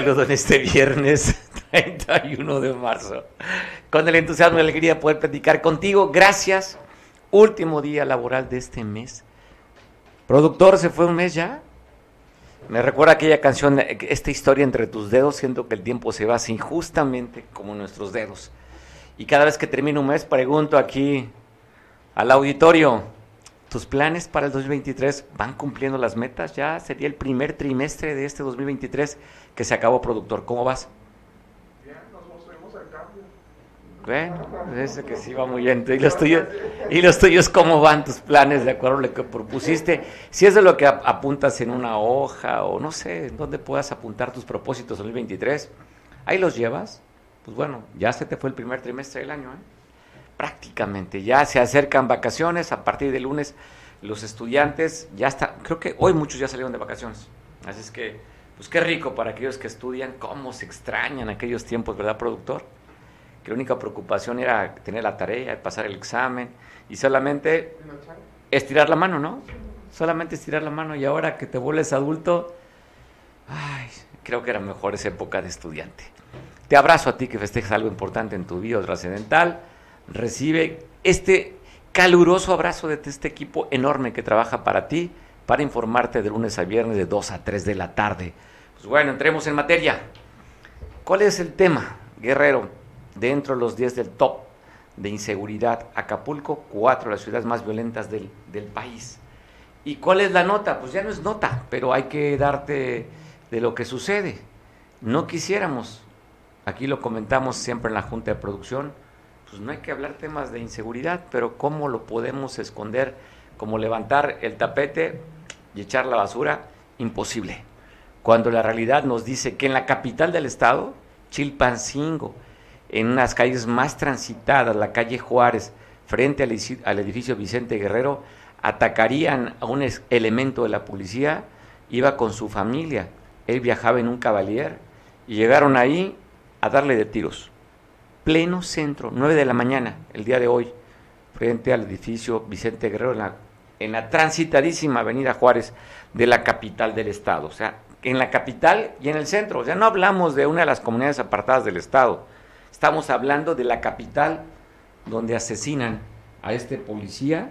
saludo en este viernes 31 de marzo. Con el entusiasmo y alegría de poder platicar contigo. Gracias. Último día laboral de este mes. Productor, ¿se fue un mes ya? Me recuerda aquella canción, esta historia entre tus dedos, siento que el tiempo se va así justamente como nuestros dedos. Y cada vez que termino un mes pregunto aquí al auditorio, ¿tus planes para el 2023 van cumpliendo las metas? Ya sería el primer trimestre de este 2023 que se acabó, productor. ¿Cómo vas? Bueno, ese que sí va muy bien. ¿Y los, tuyos, ¿Y los tuyos cómo van tus planes de acuerdo a lo que propusiste? Si es de lo que apuntas en una hoja o no sé, en dónde puedas apuntar tus propósitos 2023, ahí los llevas. Pues bueno, ya se te fue el primer trimestre del año, ¿eh? Prácticamente, ya se acercan vacaciones, a partir de lunes los estudiantes ya está, creo que hoy muchos ya salieron de vacaciones. Así es que, pues qué rico para aquellos que estudian, cómo se extrañan aquellos tiempos, ¿verdad, productor? que la única preocupación era tener la tarea, pasar el examen y solamente estirar la mano, ¿no? Solamente estirar la mano y ahora que te vuelves adulto, ay, creo que era mejor esa época de estudiante. Te abrazo a ti que festejas algo importante en tu vida trascendental. Recibe este caluroso abrazo de este equipo enorme que trabaja para ti, para informarte de lunes a viernes de 2 a 3 de la tarde. Pues bueno, entremos en materia. ¿Cuál es el tema, guerrero? dentro de los 10 del top de inseguridad. Acapulco, cuatro de las ciudades más violentas del, del, país. ¿Y cuál es la nota? Pues ya no es nota, pero hay que darte de lo que sucede. No quisiéramos, aquí lo comentamos siempre en la Junta de Producción, pues no hay que hablar temas de inseguridad, pero ¿cómo lo podemos esconder? Como levantar el tapete y echar la basura, imposible. Cuando la realidad nos dice que en la capital del estado, Chilpancingo, en unas calles más transitadas, la calle Juárez, frente al, edificio Vicente Guerrero, atacarían a un elemento de la policía, iba con su familia, él viajaba en un caballero y llegaron ahí a darle de tiros. Pleno centro, 9 de la mañana, el día de hoy, frente al edificio Vicente Guerrero, en la, en la transitadísima avenida Juárez de la capital del estado. O sea, en la capital y en el centro. O sea, no hablamos de una de las comunidades apartadas del estado Estamos hablando de la capital donde asesinan a este policía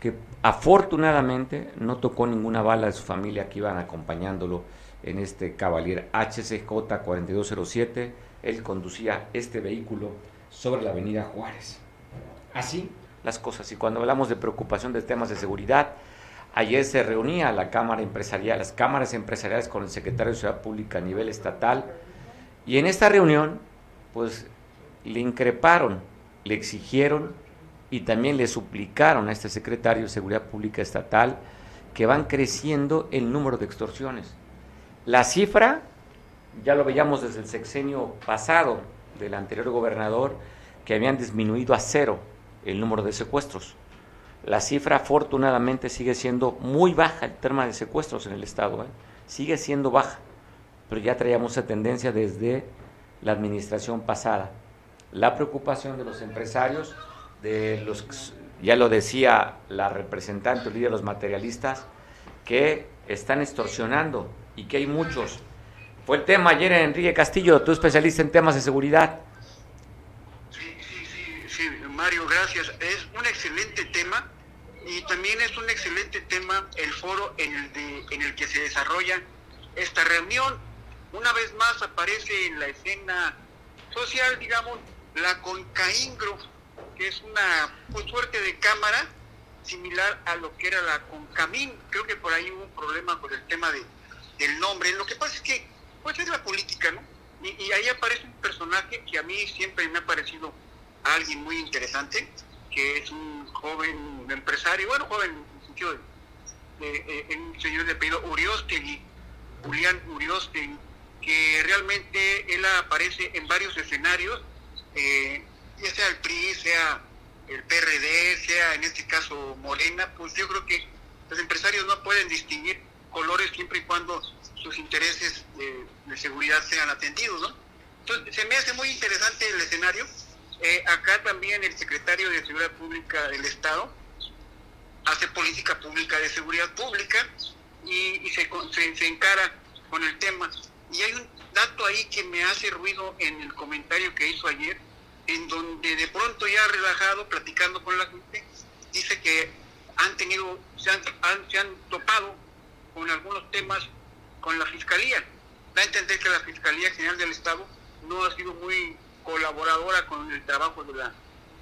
que afortunadamente no tocó ninguna bala de su familia que iban acompañándolo en este caballero HCJ 4207. Él conducía este vehículo sobre la avenida Juárez. Así las cosas. Y cuando hablamos de preocupación de temas de seguridad, ayer se reunía la Cámara Empresarial, las cámaras empresariales con el secretario de Ciudad Pública a nivel estatal. Y en esta reunión pues le increparon, le exigieron y también le suplicaron a este secretario de Seguridad Pública Estatal que van creciendo el número de extorsiones. La cifra, ya lo veíamos desde el sexenio pasado del anterior gobernador, que habían disminuido a cero el número de secuestros. La cifra afortunadamente sigue siendo muy baja el tema de secuestros en el Estado, ¿eh? sigue siendo baja, pero ya traíamos esa tendencia desde la administración pasada. La preocupación de los empresarios, de los, ya lo decía la representante, el líder de los materialistas, que están extorsionando y que hay muchos. Fue el tema ayer en Enrique Castillo, tú especialista en temas de seguridad. Sí, sí, sí, sí, Mario, gracias. Es un excelente tema y también es un excelente tema el foro en el, de, en el que se desarrolla esta reunión una vez más aparece en la escena social, digamos, la Concaingro, que es una suerte de cámara similar a lo que era la Concamín. Creo que por ahí hubo un problema con el tema de, del nombre. Lo que pasa es que, pues es la política, ¿no? Y, ahí aparece un personaje que a mí siempre me ha parecido alguien muy interesante, que es un joven empresario, bueno, joven en el sentido de, un señor de apellido Uriostegui, Julián Uriostegui, que realmente él aparece en varios escenarios, eh, ya sea el PRI, sea el PRD, sea en este caso Morena, pues yo creo que los empresarios no pueden distinguir colores siempre y cuando sus intereses de, seguridad sean atendidos, ¿no? Entonces, se me hace muy interesante el escenario. Eh, acá también el secretario de Seguridad Pública del Estado hace política pública de seguridad pública y, se, se, se encara con el tema Y hay un dato ahí que me hace ruido en el comentario que hizo ayer, en donde de pronto ya relajado, platicando con la gente, dice que han tenido, se han, se han topado con algunos temas con la Fiscalía. Da a entender que la Fiscalía General del Estado no ha sido muy colaboradora con el trabajo de la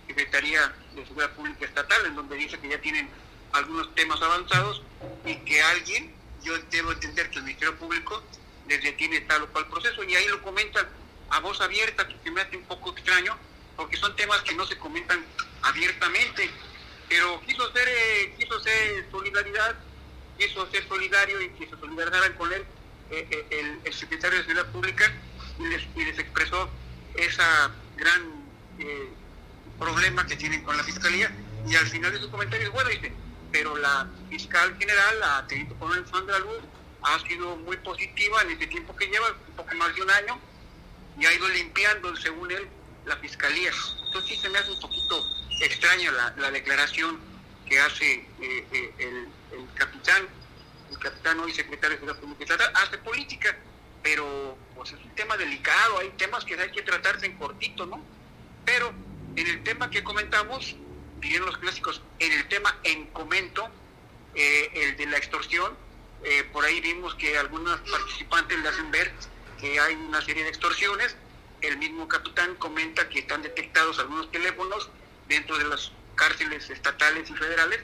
Secretaría de Seguridad Pública Estatal, en donde dice que ya tienen algunos temas avanzados y que alguien, yo debo entender que el Ministerio Público les detiene tal o cual proceso, y ahí lo comentan a voz abierta, que me hace un poco extraño, porque son temas que no se comentan abiertamente, pero quiso ser, eh, quiso ser solidaridad, quiso ser solidario y que se solidarizaran con él eh, eh, el, secretario de Seguridad Pública y les, y les expresó esa gran problema que tienen con la Fiscalía y al final de sus comentarios, bueno, dice, pero la fiscal general, la teniente coronel Sandra Luz, ha sido muy positiva en este tiempo que lleva, un poco más de un año, y ha ido limpiando, según él, la fiscalía. Entonces sí se me hace un poquito extraña la, declaración que hace eh, eh, el, capitán, el capitán hoy secretario de la Pública hace política, pero pues es un tema delicado, hay temas que hay que tratarse en cortito, ¿no? Pero en el tema que comentamos, dirían los clásicos, en el tema en comento, eh, el de la extorsión, eh, por ahí vimos que algunos participantes le hacen ver que hay una serie de extorsiones. El mismo capitán comenta que están detectados algunos teléfonos dentro de las cárceles estatales y federales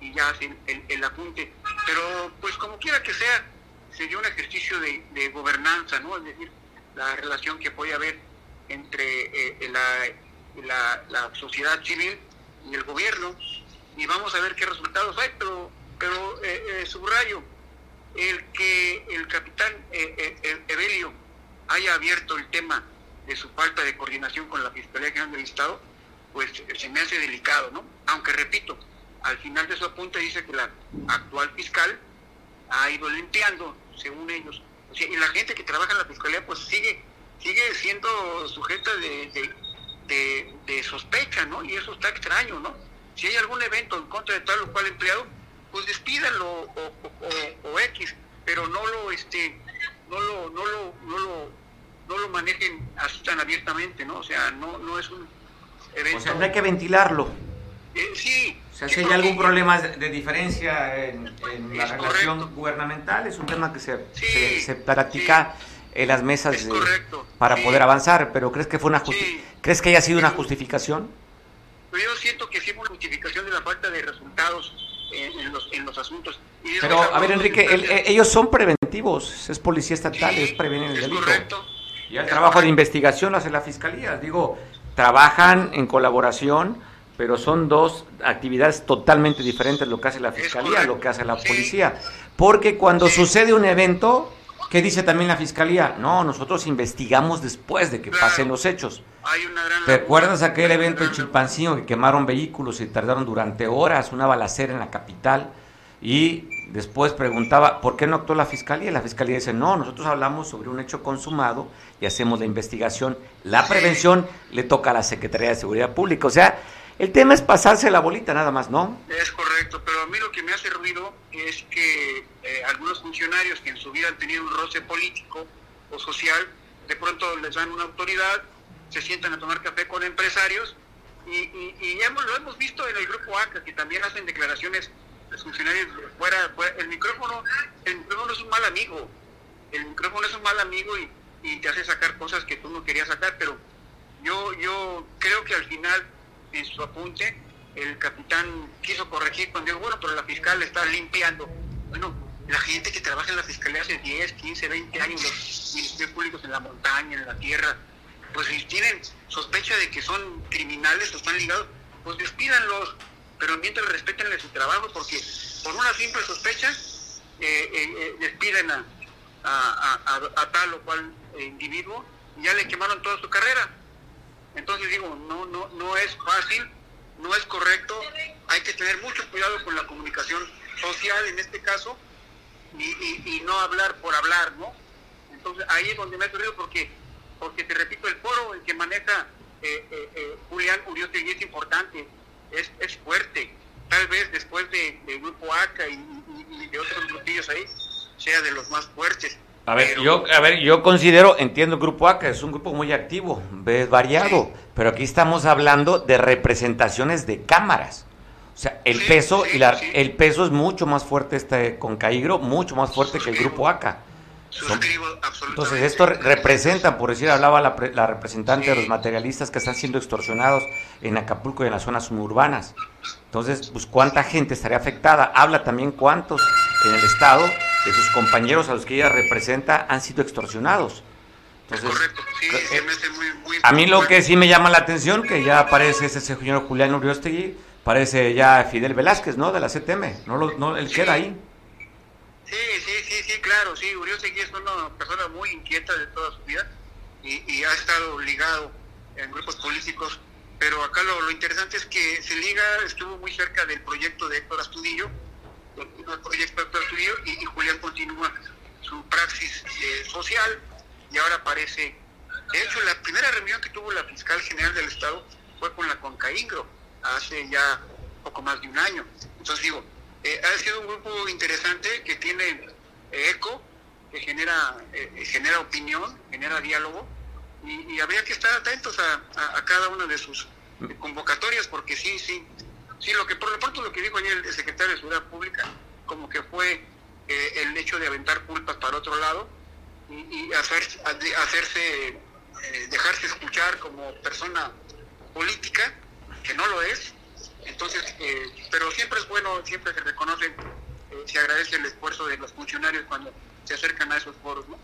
y ya hacen el, apunte. Pero pues como quiera que sea, sería un ejercicio de, gobernanza, ¿no? Es decir, la relación que puede haber entre eh, la la, sociedad civil y el gobierno y vamos a ver qué resultados hay, pero, pero eh, eh, subrayo, el que el capitán eh, Evelio haya abierto el tema de su falta de coordinación con la Fiscalía General del Estado, pues se me hace delicado, ¿no? Aunque repito, al final de su apunte dice que la actual fiscal ha ido limpiando, según ellos. y la gente que trabaja en la Fiscalía pues sigue sigue siendo sujeta de, de, sospecha, ¿no? Y eso está extraño, ¿no? Si hay algún evento en contra de tal o cual empleado, pues despídanlo o, o, X, pero no lo, este, no lo, no lo, no lo, no lo manejen así tan abiertamente, ¿no? O sea, no, no es un evento. O sea, hay que ventilarlo. Eh, sí. O sea, si hay algún problema de, diferencia en, la relación gubernamental, es un tema que se, se, se practica en las mesas para poder avanzar, pero ¿crees que fue una ¿crees que haya sido una justificación? Yo siento que sí fue una justificación de la falta de resultados en, los, en los, asuntos. pero, a ver, Enrique, eh, ellos son preventivos, es policía estatal, es prevenir el delito. Correcto. Y el trabajo de investigación lo hace la fiscalía. Digo, trabajan en colaboración, pero son dos actividades totalmente diferentes lo que hace la fiscalía, lo que hace la policía. Porque cuando sucede un evento, ¿Qué dice también la fiscalía? No, nosotros investigamos después de que pasen los hechos. ¿Te acuerdas aquel evento en Chilpancingo que quemaron vehículos y tardaron durante horas una balacera en la capital? Y después preguntaba, ¿por qué no actuó la fiscalía? Y la fiscalía dice, no, nosotros hablamos sobre un hecho consumado y hacemos la investigación. La prevención le toca a la Secretaría de Seguridad Pública. O sea, el tema es pasarse la bolita nada más, ¿no? Es correcto, pero a mí lo que me hace ruido es que eh, algunos funcionarios que en su vida han tenido un roce político o social, de pronto les dan una autoridad, se sientan a tomar café con empresarios y, hemos, lo hemos visto en el grupo ACA, que también hacen declaraciones los funcionarios fuera, el micrófono, el micrófono es un mal amigo, el micrófono es un mal amigo y, y te hace sacar cosas que tú no querías sacar, pero yo, yo creo que al final en su apunte, el capitán quiso corregir cuando dijo, bueno, pero la fiscal está limpiando. Bueno, la gente que trabaja en la fiscalía hace 10, 15, 20 años, los ministerios públicos en la montaña, en la tierra, pues si tienen sospecha de que son criminales o están ligados, pues despídanlos, pero mientras respeten su trabajo, porque por una simple sospecha eh, eh, eh, despiden a, a, tal o cual individuo y ya le quemaron toda su carrera. Entonces digo, no, no, no es fácil, no es correcto, hay que tener mucho cuidado con la comunicación social en este caso y, no hablar por hablar, ¿no? Entonces ahí es donde me ha ocurrido porque, porque te repito, el foro el que maneja eh, eh, eh, Julián es importante, es, es fuerte. Tal vez después de, Grupo ACA y, de otros grupillos ahí, sea de los más fuertes. A ver, yo, a ver, yo considero, entiendo el Grupo ACA, es un grupo muy activo, es variado, pero aquí estamos hablando de representaciones de cámaras. O sea, el peso y la, el peso es mucho más fuerte este con Caigro, mucho más fuerte que el Grupo ACA. Entonces, esto representa, por decir, hablaba la, la representante de los materialistas que están siendo extorsionados en Acapulco y en las zonas suburbanas. Entonces, pues, ¿cuánta gente estaría afectada? Habla también cuántos en el Estado de sus compañeros a los que ella representa han sido extorsionados. Entonces, correcto, sí, eh, muy, a mí lo que sí me llama la atención, que ya aparece ese señor Julián Uriostegui, parece ya Fidel Velázquez, ¿no? De la CTM, no, lo, no él queda ahí. Sí, sí, sí, sí, claro, sí, Uriostegui es una persona muy inquieta de toda su vida y, ha estado ligado en grupos políticos, pero acá lo, lo interesante es que se liga, estuvo muy cerca del proyecto de Héctor Astudillo, el proyecto de y, y, Julián continúa su praxis eh, social y ahora aparece, de hecho la primera reunión que tuvo la fiscal general del estado fue con la Concaingro hace ya poco más de un año. Entonces digo, eh, ha sido un grupo interesante que tiene eh, eco, que genera, genera opinión, genera diálogo y, habría que estar atentos a, a cada una de sus convocatorias porque sí, sí, Sí, lo que por lo pronto lo que dijo ayer el secretario de Seguridad Pública, como que fue eh, el hecho de aventar culpas para otro lado y, hacer, hacerse, eh, dejarse escuchar como persona política, que no lo es. Entonces, eh, pero siempre es bueno, siempre se reconoce, se agradece el esfuerzo de los funcionarios cuando se acercan a esos foros, ¿no?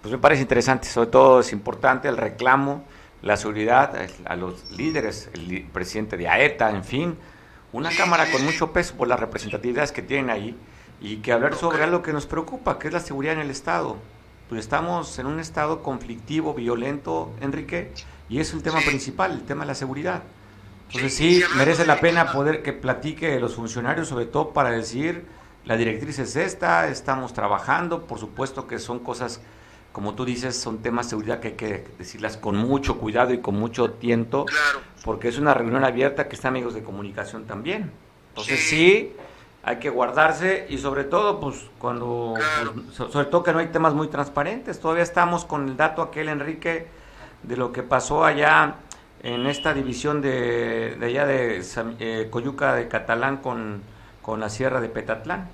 Pues me parece interesante, sobre todo es importante el reclamo la seguridad, a los líderes, el presidente de AETA, en fin, una Cámara con mucho peso por las representatividades que tienen ahí y que hablar sobre algo que nos preocupa, que es la seguridad en el Estado. Pues estamos en un Estado conflictivo, violento, Enrique, y es el tema principal, el tema de la seguridad. Entonces sí, merece la pena poder que platique los funcionarios, sobre todo para decir, la directriz es esta, estamos trabajando, por supuesto que son cosas como tú dices, son temas de seguridad que hay que decirlas con mucho cuidado y con mucho tiento, porque es una reunión abierta que están amigos de comunicación también. Entonces sí. hay que guardarse y sobre todo, pues cuando, pues, sobre todo que no hay temas muy transparentes, todavía estamos con el dato aquel, Enrique, de lo que pasó allá en esta división de, allá de eh, Coyuca de Catalán con, con la Sierra de Petatlán,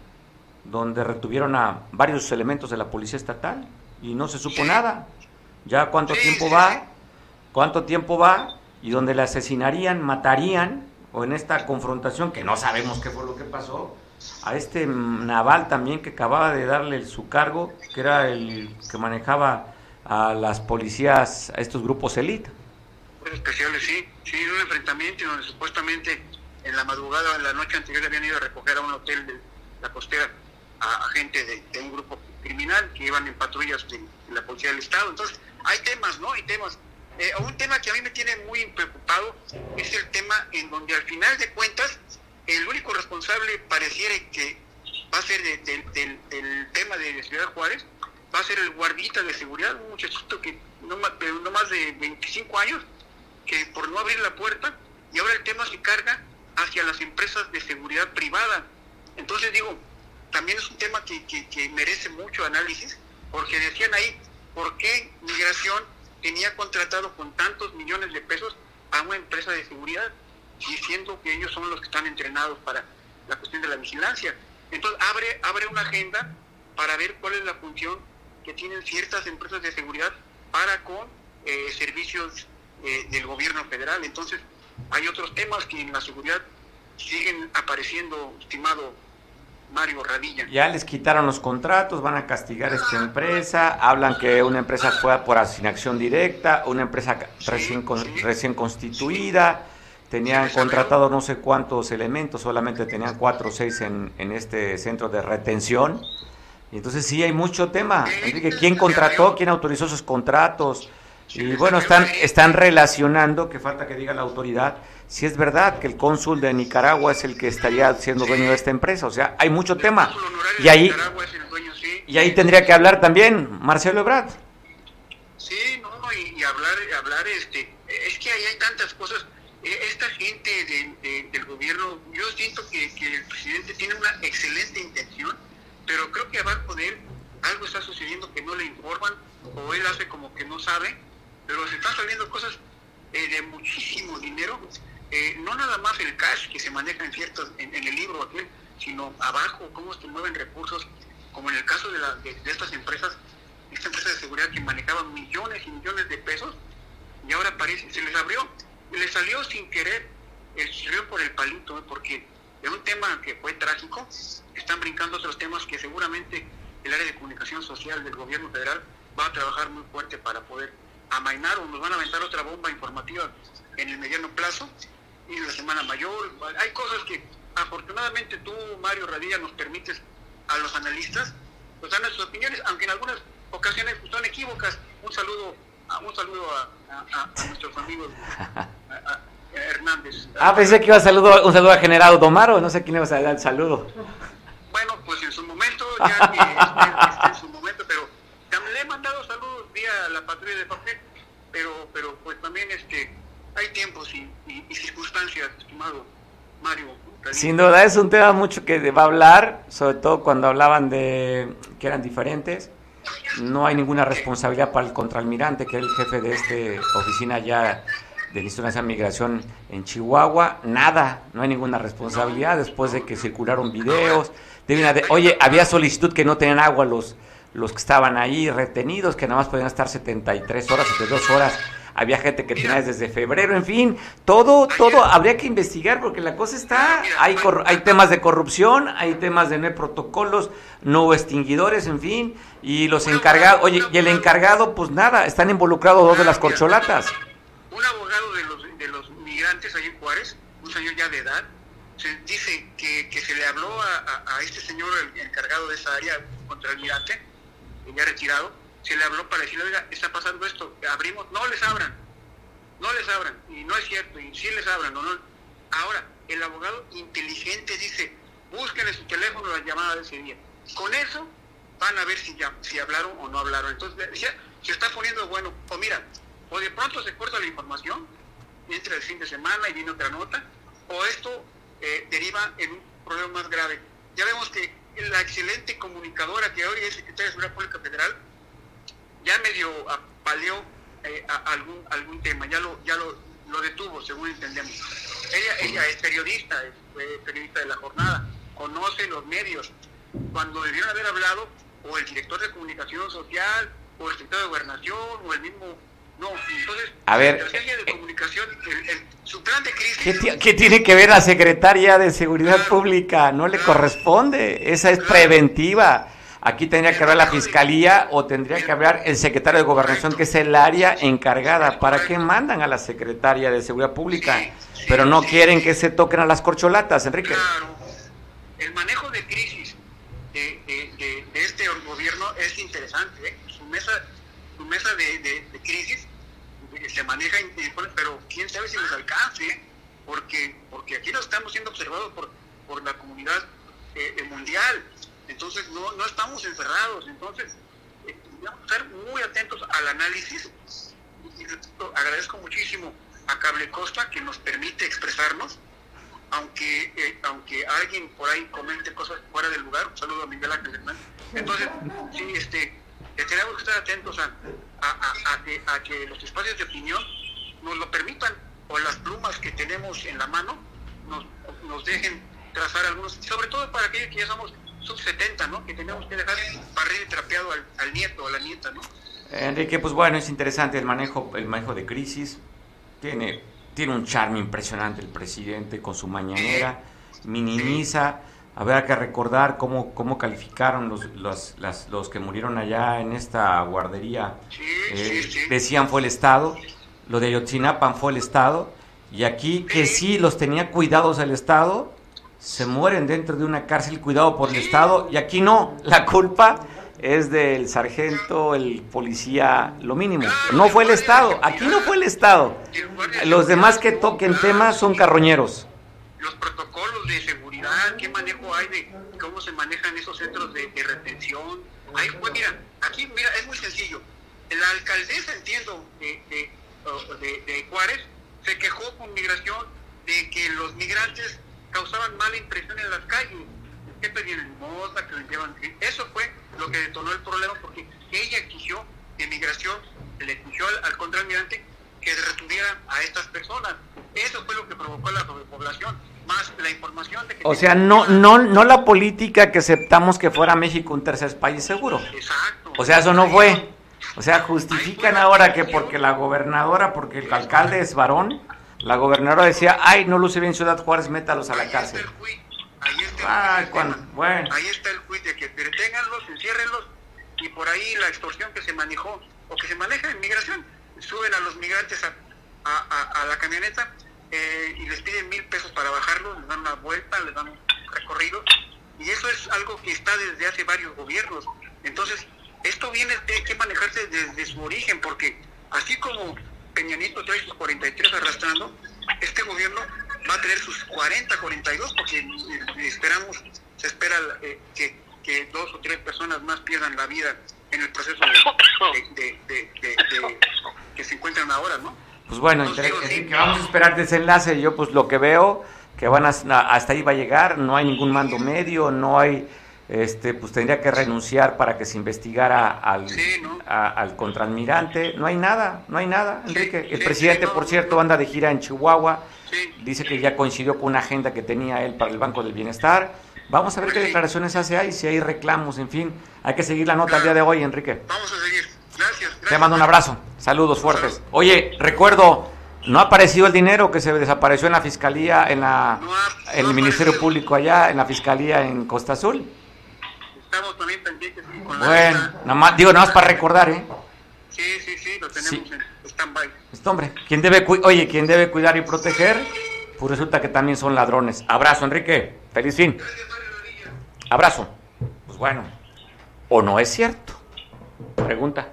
donde retuvieron a varios elementos de la Policía Estatal y no se supo nada. Ya cuánto tiempo va, cuánto tiempo va y donde le asesinarían, matarían, o en esta confrontación que no sabemos qué fue lo que pasó, a este naval también que acababa de darle su cargo, que era el que manejaba a las policías, a estos grupos élite. Especiales, sí, sí, un enfrentamiento donde supuestamente en la madrugada, en la noche anterior habían ido a recoger a un hotel de la costera a, gente de, un grupo criminal que iban en patrullas de, la policía del Estado. Entonces, hay temas, ¿no? Hay temas. Eh, un tema que a mí me tiene muy preocupado es el tema en donde al final de cuentas el único responsable pareciera que va a ser del tema de Ciudad Juárez, va a ser el guardita de seguridad, un muchachito que no no más de 25 años, que por no abrir la puerta, y ahora el tema se carga hacia las empresas de seguridad privada. Entonces digo, también es un tema que, merece mucho análisis, porque decían ahí, ¿por qué Migración tenía contratado con tantos millones de pesos a una empresa de seguridad, diciendo que ellos son los que están entrenados para la cuestión de la vigilancia? Entonces abre, abre una agenda para ver cuál es la función que tienen ciertas empresas de seguridad para con eh, servicios eh, del gobierno federal. Entonces, hay otros temas que en la seguridad siguen apareciendo, estimado Mario Radilla. Ya les quitaron los contratos, van a castigar a esta empresa, hablan que una empresa fue por asignación directa, una empresa recién, recién constituida, tenían contratado no sé cuántos elementos, solamente tenían cuatro o seis en, en este centro de retención. Y entonces sí hay mucho tema. Enrique, ¿quién contrató? ¿Quién autorizó esos contratos? Y bueno, están, están relacionando, que falta que diga la autoridad, si es verdad que el cónsul de Nicaragua es el que estaría siendo dueño de esta empresa. O sea, hay mucho tema. Y ahí, y ahí tendría que hablar también Marcelo Ebrard. Sí, no, y, hablar, hablar, este, es que ahí hay tantas cosas. E, esta gente del gobierno, yo siento que, el presidente tiene una excelente intención, pero creo que abajo de él algo está sucediendo que no le informan o él hace como que no sabe, pero se están saliendo cosas eh, de muchísimo dinero, eh, no nada más el cash que se maneja en ciertos, en, el libro sino abajo, cómo se mueven recursos, como en el caso de, la, de, estas empresas, esta empresa de seguridad que manejaban millones y millones de pesos, y ahora parece, se les abrió, le salió sin querer, el salió por el palito, ¿eh? porque es un tema que fue trágico, están brincando otros temas que seguramente el área de comunicación social del gobierno federal va a trabajar muy fuerte para poder amainar o nos van a aventar otra bomba informativa en el mediano plazo y en la semana mayor. Hay cosas que afortunadamente tú, Mario Radilla, nos permites a los analistas pues dar nuestras opiniones, aunque en algunas ocasiones son equívocas. Un saludo, un saludo a, nuestros amigos Hernández. Ah, pensé que iba a saludo, un saludo a General Domaro, no sé quién iba a dar el saludo. Bueno, pues en su momento, ya que en su momento, pero le he mandado la patrulla de papel, pero, pero pues también este hay tiempos y, circunstancias, estimado Mario. Sin duda es un tema mucho que va a hablar, sobre todo cuando hablaban de que eran diferentes. No hay ninguna responsabilidad para el contraalmirante, que es el jefe de esta oficina ya del Instituto Nacional de Migración en Chihuahua. Nada, no hay ninguna responsabilidad después de que circularon videos. De, oye, había solicitud que no tenían agua los, los que estaban ahí retenidos, que nada más podían estar 73 horas, 72 horas. Había gente que tenía desde febrero, en fin, todo, todo habría que investigar porque la cosa está, hay, hay temas de corrupción, hay temas de no hay protocolos, no extinguidores, en fin, y los encargados, oye, y el encargado, pues nada, están involucrados dos de las corcholatas. Un abogado de los, de los migrantes ahí en Juárez, un señor ya de edad, se dice que, que se le habló a, a, este señor, el encargado de esa área contra el migrante, ya retirado, se le habló para decirle, oiga, está pasando esto, abrimos, no les abran, no les abran, y no es cierto, y sí les abran, no, no. Ahora, el abogado inteligente dice, busquen en su teléfono la llamada de ese día. Con eso van a ver si, ya, si hablaron o no hablaron. Entonces, decía, se está poniendo bueno, o mira, o de pronto se corta la información, entra el fin de semana y viene otra nota, o esto eh, deriva en un problema más grave. Ya vemos que la excelente comunicadora que hoy es secretaria de Seguridad Pública Federal, ya medio apaleó eh, algún, algún tema, ya lo, ya lo, lo, detuvo, según entendemos. Ella, ella es periodista, es periodista de la jornada, conoce los medios. Cuando debieron haber hablado, o el director de comunicación social, o el secretario de gobernación, o el mismo no, entonces, a ver, de comunicación, su plan de crisis... ¿Qué, tiene que ver la secretaria de Seguridad Pública? No le corresponde, esa es preventiva. Aquí tendría que hablar la fiscalía o tendría que hablar el secretario de Gobernación, que es el área encargada. ¿Para qué mandan a la secretaria de Seguridad Pública? Pero no quieren que se toquen a las corcholatas, Enrique. Claro, el manejo de crisis de, este gobierno es interesante. ¿eh? Su mesa, su mesa de crisis se maneja, pero quién sabe si nos alcance, porque, porque aquí no estamos siendo observados por, por la comunidad eh, eh, mundial, entonces no, no estamos encerrados, entonces eh, que estar muy atentos al análisis. Agradezco muchísimo a Cable Costa que nos permite expresarnos, aunque eh, aunque alguien por ahí comente cosas fuera del lugar, un saludo a Miguel Ángel Hernández. Entonces, sí, este, tenemos que estar atentos a, a, que, los espacios de opinión nos lo permitan o las plumas que tenemos en la mano nos, nos dejen trazar algunos, sobre todo para aquellos que ya somos sub 70, ¿no? Que tenemos que dejar barrer y trapeado al, nieto o a la nieta, ¿no? Enrique, pues bueno, es interesante el manejo, el manejo de crisis. Tiene, tiene un charme impresionante el presidente con su mañanera, minimiza Habrá que recordar cómo, cómo calificaron los, los, los que murieron allá en esta guardería. Eh, decían fue el Estado, lo de Yotzinapan fue el Estado, y aquí que sí los tenía cuidados el Estado, se mueren dentro de una cárcel cuidado por el Estado, y aquí no, la culpa es del sargento, el policía, lo mínimo. No fue el Estado, aquí no fue el Estado. Los demás que toquen temas son carroñeros. Los protocolos de seguridad qué manejo hay de cómo se manejan esos centros de, retención. Ahí, pues mira, aquí mira, es muy sencillo. La alcaldesa, entiendo, de, de, Juárez, se quejó con migración de que los migrantes causaban mala impresión en las calles. que pedían limosna, que limpiaban. Eso fue lo que detonó el problema porque ella exigió de migración, le exigió al, al contraalmirante que retuviera a estas personas. Eso fue lo que provocó la sobrepoblación, más la información de que... O sea, no, no, no la política que aceptamos que fuera México un tercer país seguro. Exacto. O sea, eso no fue. O sea, justifican ahora que porque la gobernadora, porque el alcalde es varón, la gobernadora decía, ay, no luce bien Ciudad Juárez, métalos a la Ahí cárcel. está el juiz, ahí está el cuando- tema. bueno. Ahí está el juiz de que deténganlos, enciérrenlos y por ahí la extorsión que se manejó o que se maneja en migración. Suben a los migrantes a, a- a- a la camioneta eh, y les piden mil pesos para bajarlos, les dan una vuelta, les dan un recorrido y eso es algo que está desde hace varios gobiernos. Entonces, esto viene de que manejarse desde su origen porque así como Peña Nieto trae sus 43 arrastrando, este gobierno va a tener sus 40, 42, porque eh, esperamos, se espera eh, que, dos o tres personas más pierdan la vida en el proceso de- de- que se encuentran ahora, ¿no? Pues bueno, sí. que vamos a esperar desenlace. Yo pues lo que veo que van a, hasta ahí va a llegar, no hay ningún mando medio, no hay, este, pues tendría que renunciar para que se investigara al, Sí, ¿no? a- al contraalmirante. No hay nada, no hay nada, Enrique. El presidente, por cierto, anda de gira en Chihuahua. Dice que ya coincidió con una agenda que tenía él para el Banco del Bienestar. Vamos a ver qué declaraciones hace ahí, si hay reclamos, en fin. Hay que seguir la nota el día de hoy, Enrique. vamos a seguir. Gracias. gracias. Te mando un abrazo. Saludos fuertes. Oye, recuerdo, no ha aparecido el dinero que se desapareció en la fiscalía, en la, No ha- en no el Ministerio. Público allá, en la fiscalía en Costa Azul. Estamos también pendientes con la Bueno, nada más, digo, nada más para recordar, ¿eh? Sí, sí, sí, lo tenemos Sí. en stand-by. Este hombre, quien debe, oye, quien debe cuidar y proteger, pues resulta que también son ladrones. Abrazo, Enrique. Feliz fin. Abrazo. Pues bueno, ¿o no es cierto? Pregunta.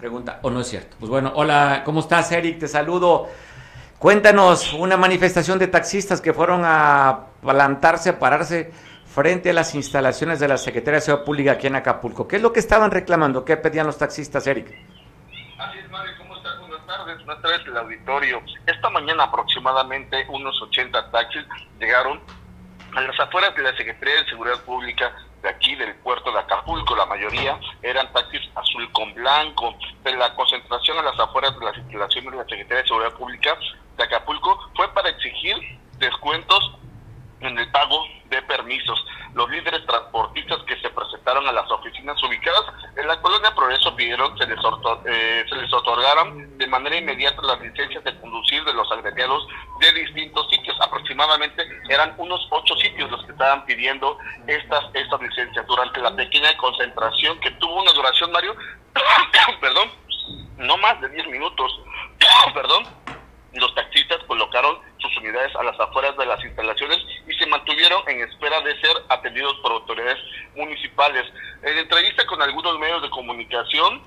Pregunta, ¿o no es cierto? Pues bueno, hola, ¿cómo estás, Eric? Te saludo. Cuéntanos una manifestación de taxistas que fueron a plantarse, a pararse frente a las instalaciones de la Secretaría de Seguridad Pública aquí en Acapulco. ¿Qué es lo que estaban reclamando? ¿Qué pedían los taxistas, Eric? Así es, Mario, ¿cómo estás? Buenas tardes, buenas tardes el auditorio. Esta mañana aproximadamente unos 80 taxis llegaron a las afueras de la Secretaría de Seguridad Pública de aquí del puerto de Acapulco. La mayoría eran taxis azul con blanco. De la concentración a las afueras de las instalaciones de la Secretaría de Seguridad Pública de Acapulco fue para exigir descuentos en el pago de permisos. Los líderes transportistas que se presentaron a las oficinas ubicadas en la colonia Progreso pidieron se les, eh, se les otorgaran de manera inmediata las licencias de conducir de los agremiados de distintos sitios. Aproximadamente eran unos ocho sitios los que estaban pidiendo estas, estas licencias. Durante la pequeña concentración que tuvo una duración, Mario, perdón, no más de 10 minutos, perdón, los taxistas colocaron sus unidades a las afueras de las instalaciones y se mantuvieron en espera de ser atendidos por autoridades municipales. En entrevista con algunos medios de comunicación,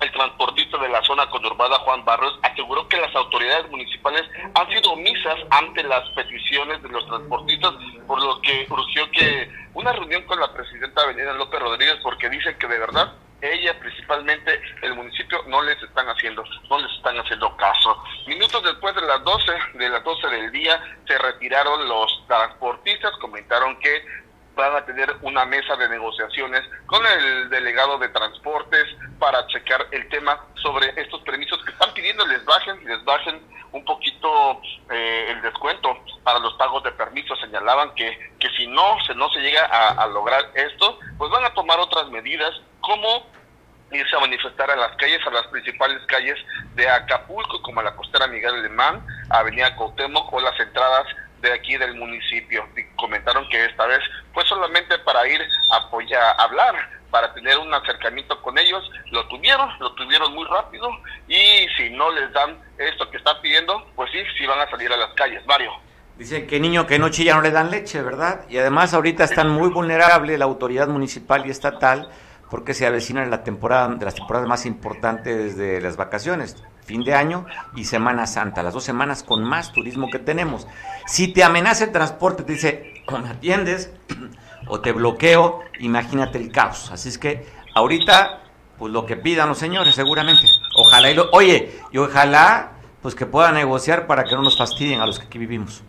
el transportista de la zona conurbada, Juan Barros, aseguró que las autoridades municipales han sido omisas ante las peticiones de los transportistas, por lo que urgió que una reunión con la presidenta Avenida López Rodríguez, porque dicen que de verdad ella principalmente el municipio no les están haciendo no les están haciendo caso. Minutos después de las 12 de las 12 del día se retiraron los transportistas comentaron que van a tener una mesa de negociaciones con el delegado de transportes para checar el tema sobre estos permisos que están pidiendo. Les bajen les bajen un poquito eh, el descuento para los pagos de permisos. Señalaban que que si no se no se llega a, lograr esto pues van a tomar otras medidas como irse a manifestar a las calles, a las principales calles de Acapulco, como la costera Miguel Alemán, Avenida Cuauhtémoc o las entradas de aquí del municipio. Comentaron que esta vez fue solamente para ir a hablar, para tener un acercamiento con ellos. Lo tuvieron, lo tuvieron muy rápido y si no les dan esto que están pidiendo, pues sí, sí van a salir a las calles. Mario. Dice que niño que no chilla no le dan leche, ¿verdad? Y además ahorita están muy vulnerables la autoridad municipal y estatal porque se avecina la temporada de las temporadas más importantes de las vacaciones, fin de año y Semana Santa, las dos semanas con más turismo que tenemos. Si te amenaza el transporte, te dice, me atiendes o te bloqueo, imagínate el caos. Así es que ahorita, pues lo que pidan los señores, seguramente. Ojalá y lo, oye, y ojalá pues que puedan negociar para que no nos fastidien a los que aquí vivimos.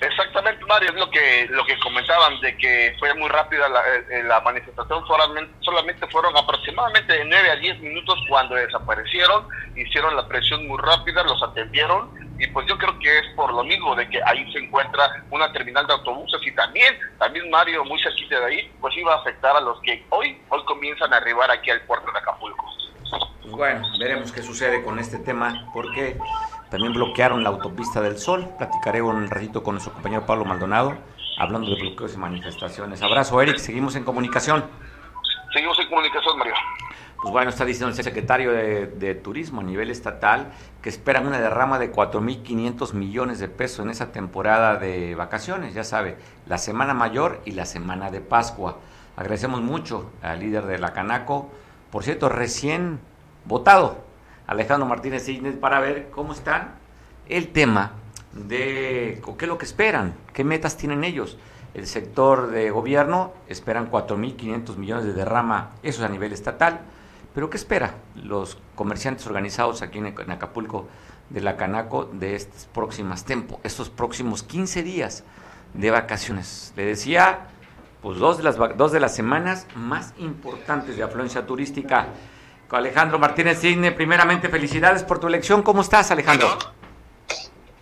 Exactamente, Mario, es lo que lo que comentaba comentaban de que fue muy rápida la, eh, la manifestación, solamente, solamente fueron aproximadamente de 9 a 10 minutos cuando desaparecieron, hicieron la presión muy rápida, los atendieron y pues yo creo que es por lo mismo de que ahí se encuentra una terminal de autobuses y también, también Mario, muy cerquita de ahí, pues iba a afectar a los que hoy, hoy comienzan a arribar aquí al puerto de Acapulco. Bueno, veremos qué sucede con este tema, porque también bloquearon la autopista del Sol. Platicaré un ratito con nuestro compañero Pablo Maldonado, hablando de bloqueos y manifestaciones. Abrazo, Eric, seguimos en comunicación. Seguimos en comunicación, Mario. Pues bueno, está diciendo el secretario de, Turismo a nivel estatal que esperan una derrama de 4.500 millones de pesos en esa temporada de vacaciones, ya sabe, la Semana Mayor y la Semana de Pascua. Agradecemos mucho al líder de la Canaco, por cierto, recién votado, Alejandro Martínez Cisnes, para ver cómo están el tema de qué es lo que esperan, qué metas tienen ellos. El sector de gobierno esperan 4.500 millones de derrama, eso es a nivel estatal pero ¿qué espera los comerciantes organizados aquí en, Acapulco de la Canaco de estas próximas tiempo, estos próximos 15 días de vacaciones? Le decía, pues dos de las dos de las semanas más importantes de afluencia turística. Con Alejandro Martínez Cigne, primeramente felicidades por tu elección. ¿Cómo estás, Alejandro?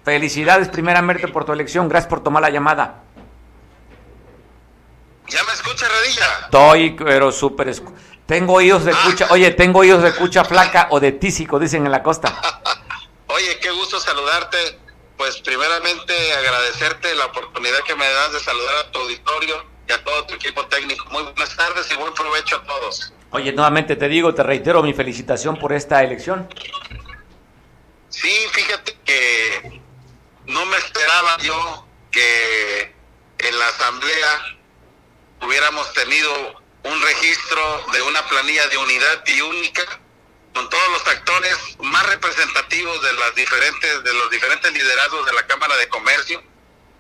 Felicidades primeramente por tu elección. Gracias por tomar la llamada. ¿Ya me escucha, Radilla? Estoy, pero súper... Tengo oídos de cucha, oye, tengo oídos de cucha flaca o de tísico, dicen en la costa. oye, qué gusto saludarte. Pues primeramente agradecerte la oportunidad que me das de saludar a tu auditorio y a todo tu equipo técnico. Muy buenas tardes y buen provecho a todos. Oye, nuevamente te digo, te reitero mi felicitación por esta elección. Sí, fíjate que no me esperaba yo que en la asamblea hubiéramos tenido un registro de una planilla de unidad y única con todos los actores más representativos de las diferentes de los diferentes liderazgos de la Cámara de Comercio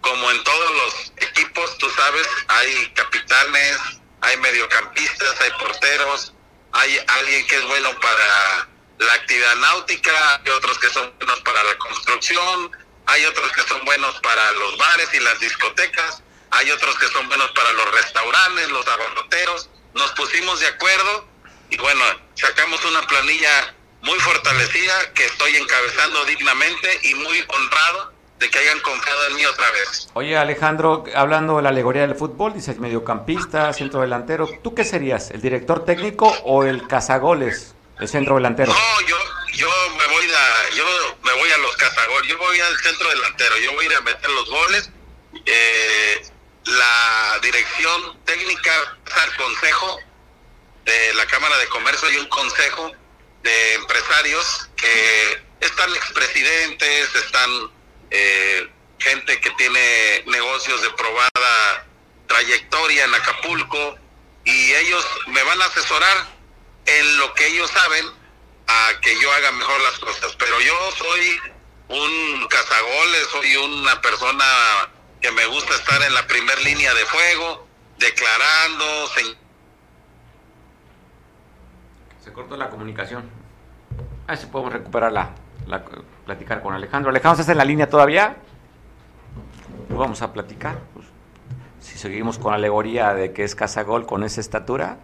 como en todos los equipos tú sabes hay capitanes hay mediocampistas hay porteros hay alguien que es bueno para la actividad náutica hay otros que son buenos para la construcción hay otros que son buenos para los bares y las discotecas hay otros que son buenos para los restaurantes, los abarroteros. Nos pusimos de acuerdo y bueno, sacamos una planilla muy fortalecida que estoy encabezando dignamente y muy honrado de que hayan confiado en mí otra vez. Oye Alejandro, hablando de la alegoría del fútbol, dices mediocampista, centro delantero, ¿tú qué serías? ¿El director técnico o el cazagoles, el centro delantero? No, yo, yo me voy a, yo me voy a los cazagoles, yo voy al centro delantero, yo voy a ir a meter los goles. Eh, la dirección técnica, al consejo de la Cámara de Comercio y un consejo de empresarios que están expresidentes, están eh, gente que tiene negocios de probada trayectoria en Acapulco y ellos me van a asesorar en lo que ellos saben a que yo haga mejor las cosas. Pero yo soy un cazagoles, soy una persona que me gusta estar en la primera línea de fuego, declarando. Se, cortó la comunicación. A ver si podemos recuperar la, platicar con Alejandro. Alejandro, ¿estás en la línea todavía? Pues vamos a platicar. Pues, si seguimos con la alegoría de que es Casagol con esa estatura,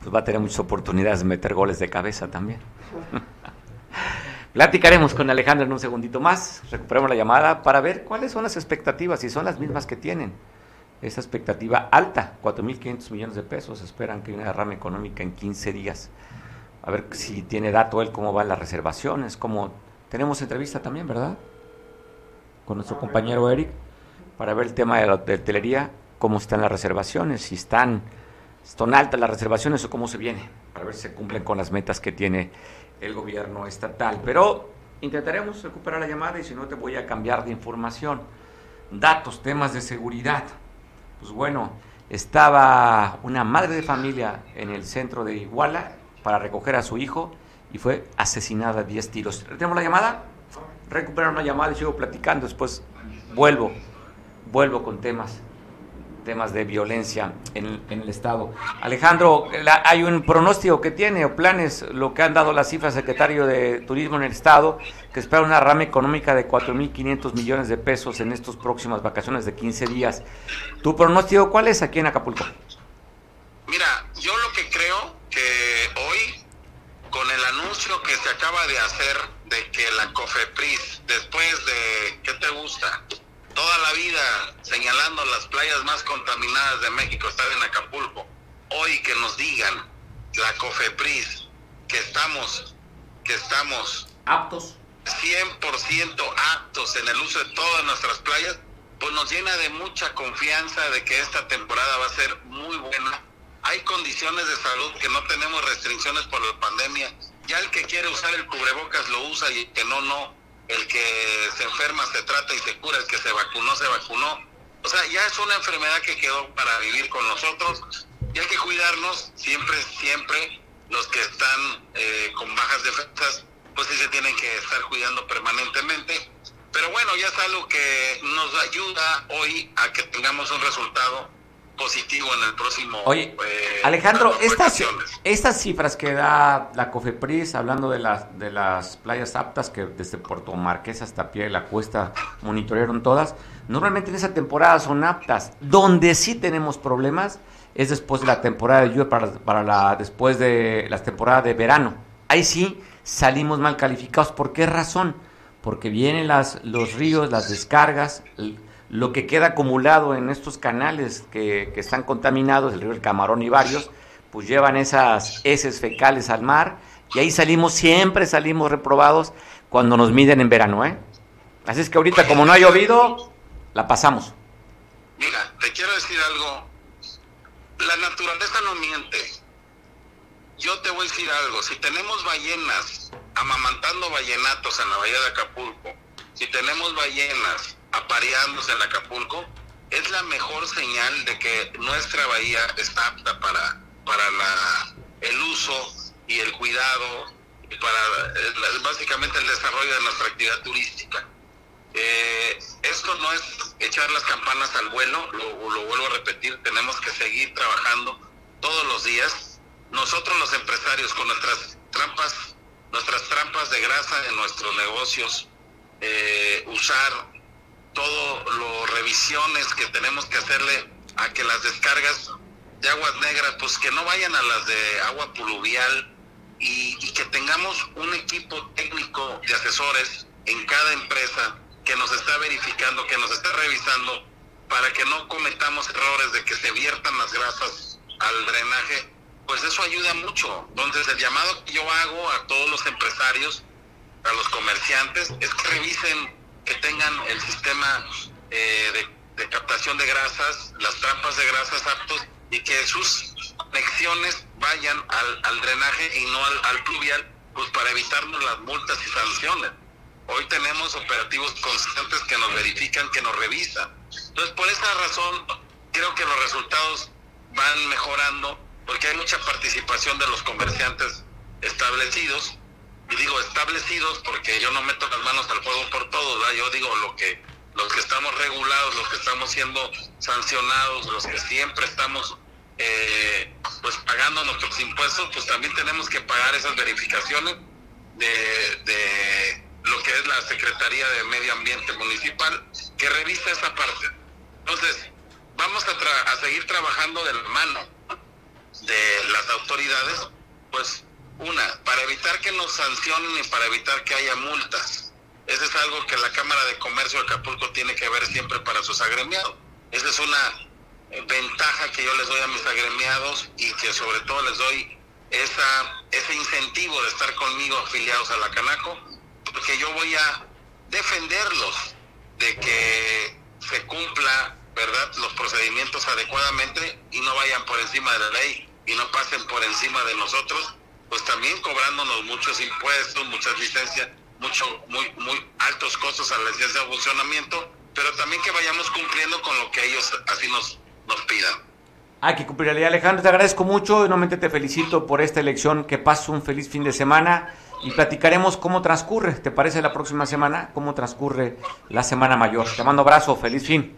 pues va a tener muchas oportunidades de meter goles de cabeza también. Platicaremos con Alejandro en un segundito más, recuperemos la llamada para ver cuáles son las expectativas, si son las mismas que tienen. Esa expectativa alta, 4.500 millones de pesos, esperan que haya una derrama económica en 15 días. A ver si tiene dato él cómo van las reservaciones, cómo... Tenemos entrevista también, ¿verdad? Con nuestro compañero Eric, para ver el tema de la hotelería, cómo están las reservaciones, si están, están altas las reservaciones o cómo se viene, para ver si se cumplen con las metas que tiene el gobierno estatal. Pero intentaremos recuperar la llamada y si no te voy a cambiar de información. Datos, temas de seguridad. Pues bueno, estaba una madre de familia en el centro de Iguala para recoger a su hijo y fue asesinada a 10 tiros. ¿Tenemos la llamada? Recuperar una llamada y sigo platicando. Después vuelvo, vuelvo con temas temas de violencia en, el Estado. Alejandro, hay un pronóstico que tiene o planes, lo que han dado las cifras secretario de Turismo en el Estado, que espera una rama económica de 4.500 millones de pesos en estas próximas vacaciones de 15 días. ¿Tu pronóstico cuál es aquí en Acapulco? Mira, yo lo que creo que hoy, con el anuncio que se acaba de hacer de que la COFEPRIS, después de, ¿qué te gusta? toda la vida señalando las playas más contaminadas de México estar en Acapulco. Hoy que nos digan la COFEPRIS que estamos que estamos aptos 100% aptos en el uso de todas nuestras playas, pues nos llena de mucha confianza de que esta temporada va a ser muy buena. Hay condiciones de salud que no tenemos restricciones por la pandemia. Ya el que quiere usar el cubrebocas lo usa y el que no, no el que se enferma se trata y se cura, el que se vacunó se vacunó. O sea, ya es una enfermedad que quedó para vivir con nosotros y hay que cuidarnos siempre, siempre. Los que están eh, con bajas defensas, pues sí se tienen que estar cuidando permanentemente. Pero bueno, ya es algo que nos ayuda hoy a que tengamos un resultado positivo en el próximo. Oye, eh, Alejandro, estas, estas cifras que da la COFEPRIS, hablando de las, de las playas aptas, que desde Puerto Marqués hasta Pie de la Cuesta monitorearon todas, normalmente en esa temporada son aptas. Donde sí tenemos problemas es después de la temporada de lluvia, para, para la, después de la temporada de verano. Ahí sí salimos mal calificados. ¿Por qué razón? Porque vienen las, los ríos, las descargas, lo que queda acumulado en estos canales que, están contaminados, el río El Camarón y varios, pues llevan esas heces fecales al mar y ahí salimos, siempre salimos reprobados cuando nos miden en verano, ¿eh? Así es que ahorita como no ha llovido, la pasamos. Mira, te quiero decir algo. La naturaleza no miente. Yo te voy a decir algo. Si tenemos ballenas amamantando ballenatos en la bahía de Acapulco, si tenemos ballenas apareándose en Acapulco, es la mejor señal de que nuestra bahía está apta para, para la, el uso y el cuidado y para básicamente el desarrollo de nuestra actividad turística. Eh, esto no es echar las campanas al vuelo, lo, lo vuelvo a repetir, tenemos que seguir trabajando todos los días. Nosotros los empresarios con nuestras trampas, nuestras trampas de grasa en nuestros negocios, eh, usar todo lo revisiones que tenemos que hacerle a que las descargas de aguas negras, pues que no vayan a las de agua pluvial y, que tengamos un equipo técnico de asesores en cada empresa que nos está verificando, que nos está revisando para que no cometamos errores de que se viertan las grasas al drenaje, pues eso ayuda mucho. Entonces el llamado que yo hago a todos los empresarios, a los comerciantes, es que revisen que tengan el sistema eh, de, captación de grasas, las trampas de grasas aptos y que sus conexiones vayan al, drenaje y no al, pluvial, pues para evitarnos las multas y sanciones. Hoy tenemos operativos constantes que nos verifican, que nos revisan. Entonces, por esa razón, creo que los resultados van mejorando porque hay mucha participación de los comerciantes establecidos y digo establecidos porque yo no meto las manos al fuego por todos, yo digo lo que los que estamos regulados, los que estamos siendo sancionados, los que siempre estamos eh, pues pagando nuestros impuestos, pues también tenemos que pagar esas verificaciones de, de lo que es la Secretaría de Medio Ambiente Municipal, que revisa esa parte. Entonces, vamos a, a seguir trabajando de la mano de las autoridades, pues una, para evitar que nos sancionen y para evitar que haya multas. Eso es algo que la Cámara de Comercio de Acapulco tiene que ver siempre para sus agremiados. Esa es una ventaja que yo les doy a mis agremiados y que sobre todo les doy esa, ese incentivo de estar conmigo afiliados a la Canaco, porque yo voy a defenderlos de que se cumpla verdad los procedimientos adecuadamente y no vayan por encima de la ley y no pasen por encima de nosotros pues también cobrándonos muchos impuestos, muchas licencias, mucho, muy, muy altos costos a la licencia de funcionamiento, pero también que vayamos cumpliendo con lo que ellos así nos, nos pidan. Hay que cumplir Alejandro, te agradezco mucho y nuevamente te felicito por esta elección, que pases un feliz fin de semana y platicaremos cómo transcurre, ¿te parece la próxima semana? ¿Cómo transcurre la Semana Mayor? Te mando abrazo, feliz fin.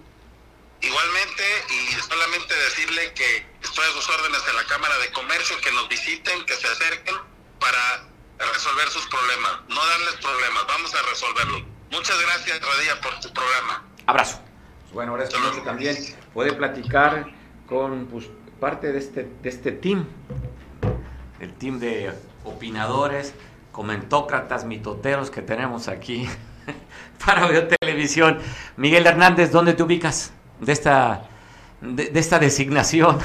Igualmente, y solamente decirle que estoy a sus órdenes de la Cámara de Comercio, que nos visiten, que se acerquen para resolver sus problemas, no darles problemas, vamos a resolverlo. Muchas gracias, Radía, por tu programa. Abrazo. Bueno, ahora también puede platicar con pues, parte de este, de este team, el team de opinadores, comentócratas, mitoteros que tenemos aquí para televisión. Miguel Hernández, ¿dónde te ubicas de esta, de, esta designación?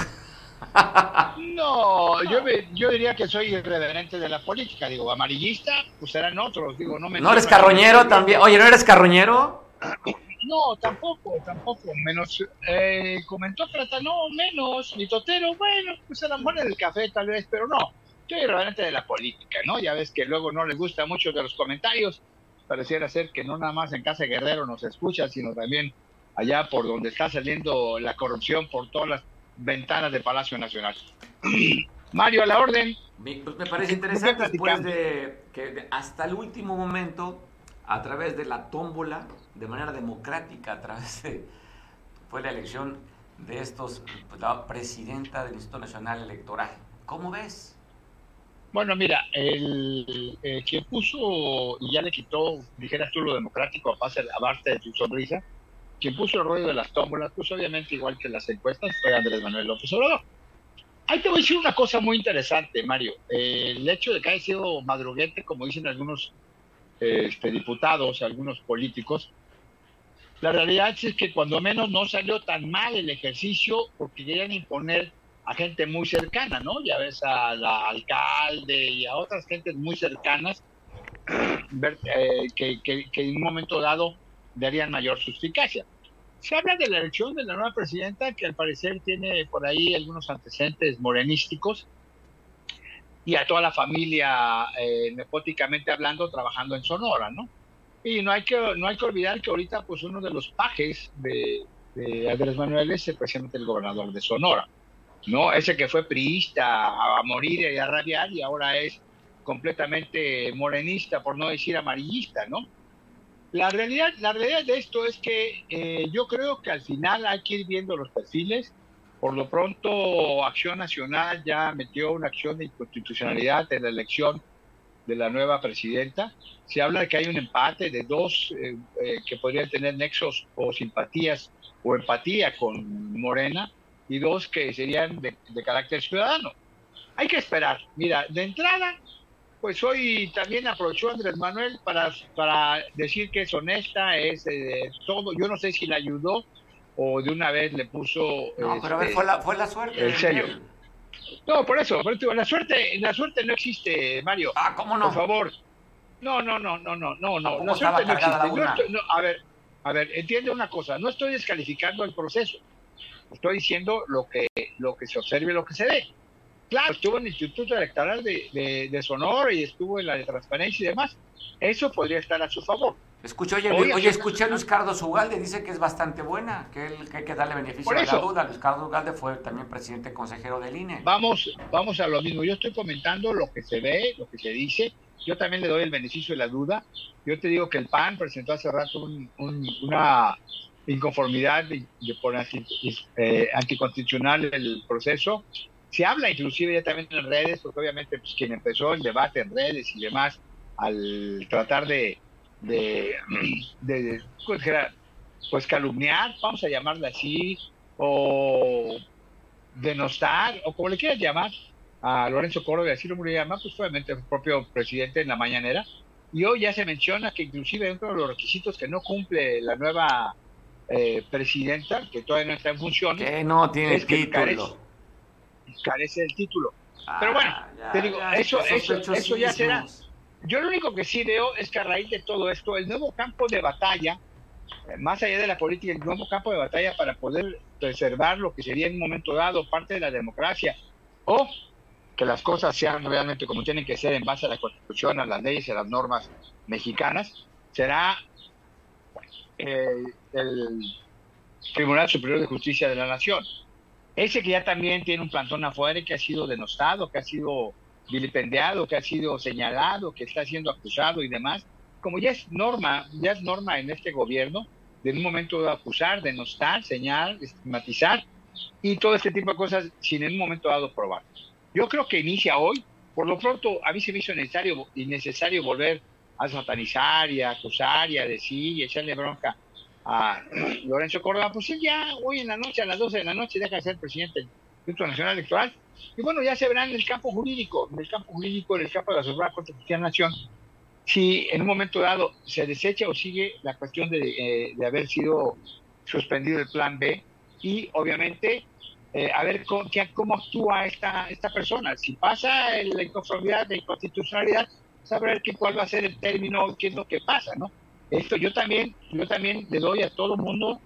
No, yo, yo diría que soy irreverente de la política. Digo, amarillista, pues serán otros. Digo, no, me ¿No eres carroñero también? Oye, ¿no eres carroñero? No, tampoco, tampoco. Menos eh, comentócrata, no, menos. Mitotero, bueno, pues eran buenos del café tal vez, pero no. Soy irreverente de la política, ¿no? Ya ves que luego no les gusta mucho de los comentarios pareciera ser que no nada más en Casa Guerrero nos escucha, sino también allá por donde está saliendo la corrupción por todas las ventanas del Palacio Nacional. Mario, a la orden. Pues me parece interesante después de que hasta el último momento, a través de la tómbola, de manera democrática, a través de fue la elección de estos, pues, la presidenta del Instituto Nacional Electoral. ¿Cómo ves? Bueno, mira, el eh, que puso y ya le quitó, dijeras tú, lo democrático a base, de tu sonrisa, quien puso el rollo de las tómbolas, pues obviamente igual que las encuestas, fue Andrés Manuel López Obrador. Ahí te voy a decir una cosa muy interesante, Mario. el hecho de que haya sido madruguete, como dicen algunos este, diputados, algunos políticos, la realidad es que cuando menos no salió tan mal el ejercicio porque querían imponer a gente muy cercana, ¿no? Ya ves al alcalde y a otras gentes muy cercanas eh, que, en un momento dado darían mayor suspicacia. Se habla de la elección de la nueva presidenta, que al parecer tiene por ahí algunos antecedentes morenísticos, y a toda la familia, eh, nepóticamente hablando, trabajando en Sonora, ¿no? Y no hay que, no hay que olvidar que ahorita, pues, uno de los pajes de, Andrés Manuel es precisamente el gobernador de Sonora. ¿no? Ese que fue priista a morir y a rabiar y ahora es completamente morenista, por no decir amarillista, ¿no? La realidad, la realidad de esto es que eh, yo creo que al final hay que ir viendo los perfiles. Por lo pronto, Acción Nacional ya metió una acción de inconstitucionalidad en la elección de la nueva presidenta. Se habla de que hay un empate de dos eh, eh, que podrían tener nexos o simpatías o empatía con Morena y dos que serían de, carácter ciudadano. Hay que esperar. Mira, de entrada, pues hoy también aprovechó Andrés Manuel para, para decir que es honesta, es eh, todo. Yo no sé si le ayudó o de una vez le puso. No, pero a ver, este, fue la, fue la suerte. El sello. No, por eso, la suerte, la suerte no existe, Mario. Ah, ¿cómo no? Por favor. No, no, no, no, no, no, no. La suerte no existe. a ver, a ver, entiende una cosa, no estoy descalificando el proceso. Estoy diciendo lo que, lo que se observe y lo que se ve. Claro, estuvo en el Instituto Electoral de, de, Sonora y estuvo en la de Transparencia y demás. Eso podría estar a su favor. Escuché, oye, oye, escuché a Luis Carlos Ugalde, dice que es bastante buena, que, hay que darle beneficio a la duda. Luis Carlos Ugalde fue también presidente consejero del INE. Vamos, vamos a lo mismo. Yo estoy comentando lo que se ve, lo que se dice. Yo también le doy el beneficio de la duda. Yo te digo que el PAN presentó hace rato una, inconformidad de, por eh, anticonstitucional el proceso. Se habla inclusive ya también en redes, porque obviamente pues, quien empezó el debate en redes y demás, al tratar de, de, pues, pues, calumniar, vamos a llamarle así, o denostar, o como le quieras llamar, a Lorenzo Córdoba, así lo voy a llamar, pues obviamente el propio presidente en la mañanera, y hoy ya se menciona que inclusive dentro de los requisitos que no cumple la nueva eh, presidenta, que todavía no está en función. Que no tiene título. Carece, del título. Pero bueno, ah, te digo, eso, eso, eso ya será. Yo lo único que sí veo es que a raíz de todo esto, el nuevo campo de batalla, eh, más allá de la política, el nuevo campo de batalla para poder preservar lo que sería en un momento dado parte de la democracia, o que las cosas sean realmente como tienen que ser en base a la constitución, a las leyes y a las normas mexicanas, será el Tribunal Superior de Justicia de la Nación. Ese que ya también tiene un plantón afuera, que ha sido denostado, que ha sido vilipendiado, que ha sido señalado, que está siendo acusado y demás, como ya es norma, ya es norma en este gobierno, de un momento de acusar, denostar, señalar, estigmatizar y todo este tipo de cosas sin en un momento dado probar. Yo creo que inicia hoy. Por lo pronto, a mí se me hizo necesario, innecesario volver a satanizar y a acusar y a decir y echarle bronca a Lorenzo Córdoba. Pues él ya hoy en la noche, a las 12 de la noche, deja de ser presidente del Instituto Nacional Electoral. Y bueno, ya se verá en el campo jurídico, en el campo jurídico, en el campo de la Suprema Corte de Nación, si en un momento dado se desecha o sigue la cuestión de, eh, de haber sido suspendido el plan B y obviamente eh, a ver cómo, cómo actúa esta, esta persona. Si pasa la inconformidad de inconstitucionalidad, saber qué, cuál va a ser el término, qué es lo que pasa, ¿no? Esto yo también, yo también le doy a todo mundo,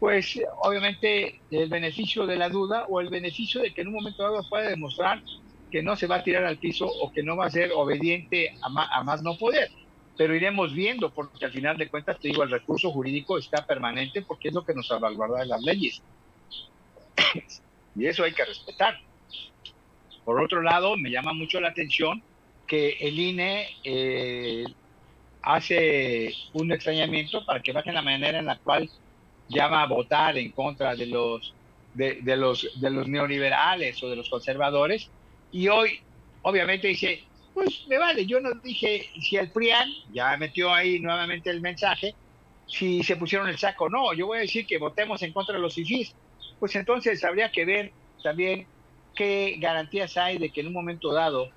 pues obviamente el beneficio de la duda o el beneficio de que en un momento dado pueda demostrar que no se va a tirar al piso o que no va a ser obediente a más, a más no poder. Pero iremos viendo, porque al final de cuentas, te digo, el recurso jurídico está permanente porque es lo que nos salvaguarda de las leyes. y eso hay que respetar. Por otro lado, me llama mucho la atención que el INE eh, hace un extrañamiento para que bajen la manera en la cual llama a votar en contra de los de, los de los neoliberales o de los conservadores. Y hoy obviamente dice pues me vale yo no dije si el PRIAN ya metió ahí nuevamente el mensaje si se pusieron el saco no. Yo voy a decir que votemos en contra de los IFIS pues entonces habría que ver también qué garantías hay de que en un momento dado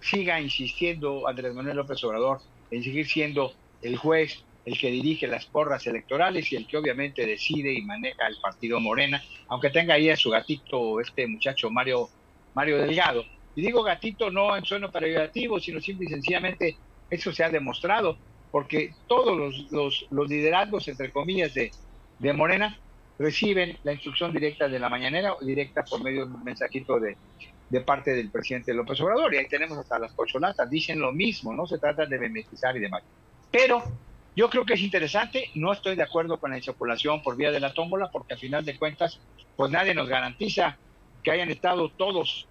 siga insistiendo Andrés Manuel López Obrador en seguir siendo el juez, el que dirige las porras electorales y el que obviamente decide y maneja el partido Morena, aunque tenga ahí a su gatito, este muchacho Mario, Mario Delgado. Y digo gatito no en sueno peyorativo, sino simple y sencillamente eso se ha demostrado, porque todos los, los, liderazgos, entre comillas, de, de Morena reciben la instrucción directa de la mañanera o directa por medio de un mensajito de, de parte del presidente López Obrador. Y ahí tenemos hasta las cocholatas, dicen lo mismo, no se trata de beneficiar y demás. Pero yo creo que es interesante, no estoy de acuerdo con la insaculación por vía de la tómbola, porque al final de cuentas, pues nadie nos garantiza que hayan estado todos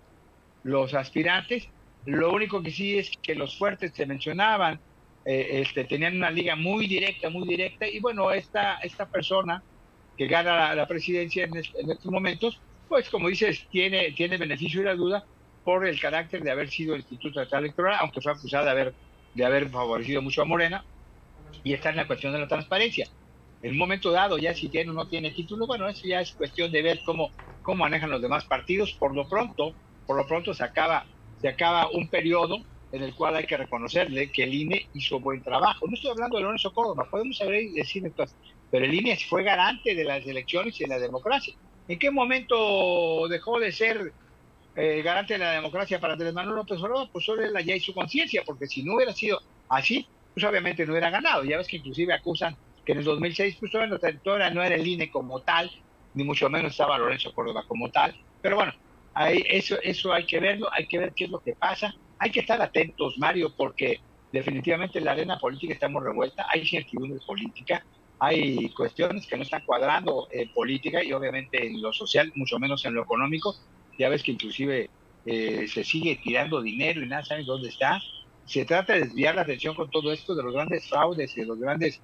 los aspirantes. Lo único que sí es que los fuertes se mencionaban, eh, este, tenían una liga muy directa, muy directa, y bueno, esta, esta persona que gana la, presidencia en, estos momentos, pues como dices, tiene, tiene beneficio y la duda por el carácter de haber sido el Instituto Electoral, aunque fue acusada de haber, de haber favorecido mucho a Morena, y está en la cuestión de la transparencia. En un momento dado, ya si tiene o no tiene título, bueno, eso ya es cuestión de ver cómo, cómo manejan los demás partidos. Por lo pronto, por lo pronto se acaba, se acaba un periodo en el cual hay que reconocerle que el INE hizo buen trabajo. No estoy hablando de Lorenzo Córdoba, podemos saber decir entonces, pero el INE fue garante de las elecciones y de la democracia. ¿En qué momento dejó de ser eh, garante de la democracia para Andrés Manuel López Obrador? Pues solo él ya su conciencia, porque si no hubiera sido así, pues obviamente no hubiera ganado. Ya ves que inclusive acusan que en el 2006 pues todavía no era el INE como tal, ni mucho menos estaba Lorenzo Córdoba como tal. Pero bueno, ahí, eso, eso hay que verlo, hay que ver qué es lo que pasa. Hay que estar atentos, Mario, porque definitivamente la arena política está muy revuelta, hay incertidumbre política, hay cuestiones que no están cuadrando en política y obviamente en lo social, mucho menos en lo económico. Ya ves que inclusive eh, se sigue tirando dinero y nada saben dónde está. Se trata de desviar la atención con todo esto de los grandes fraudes y de los grandes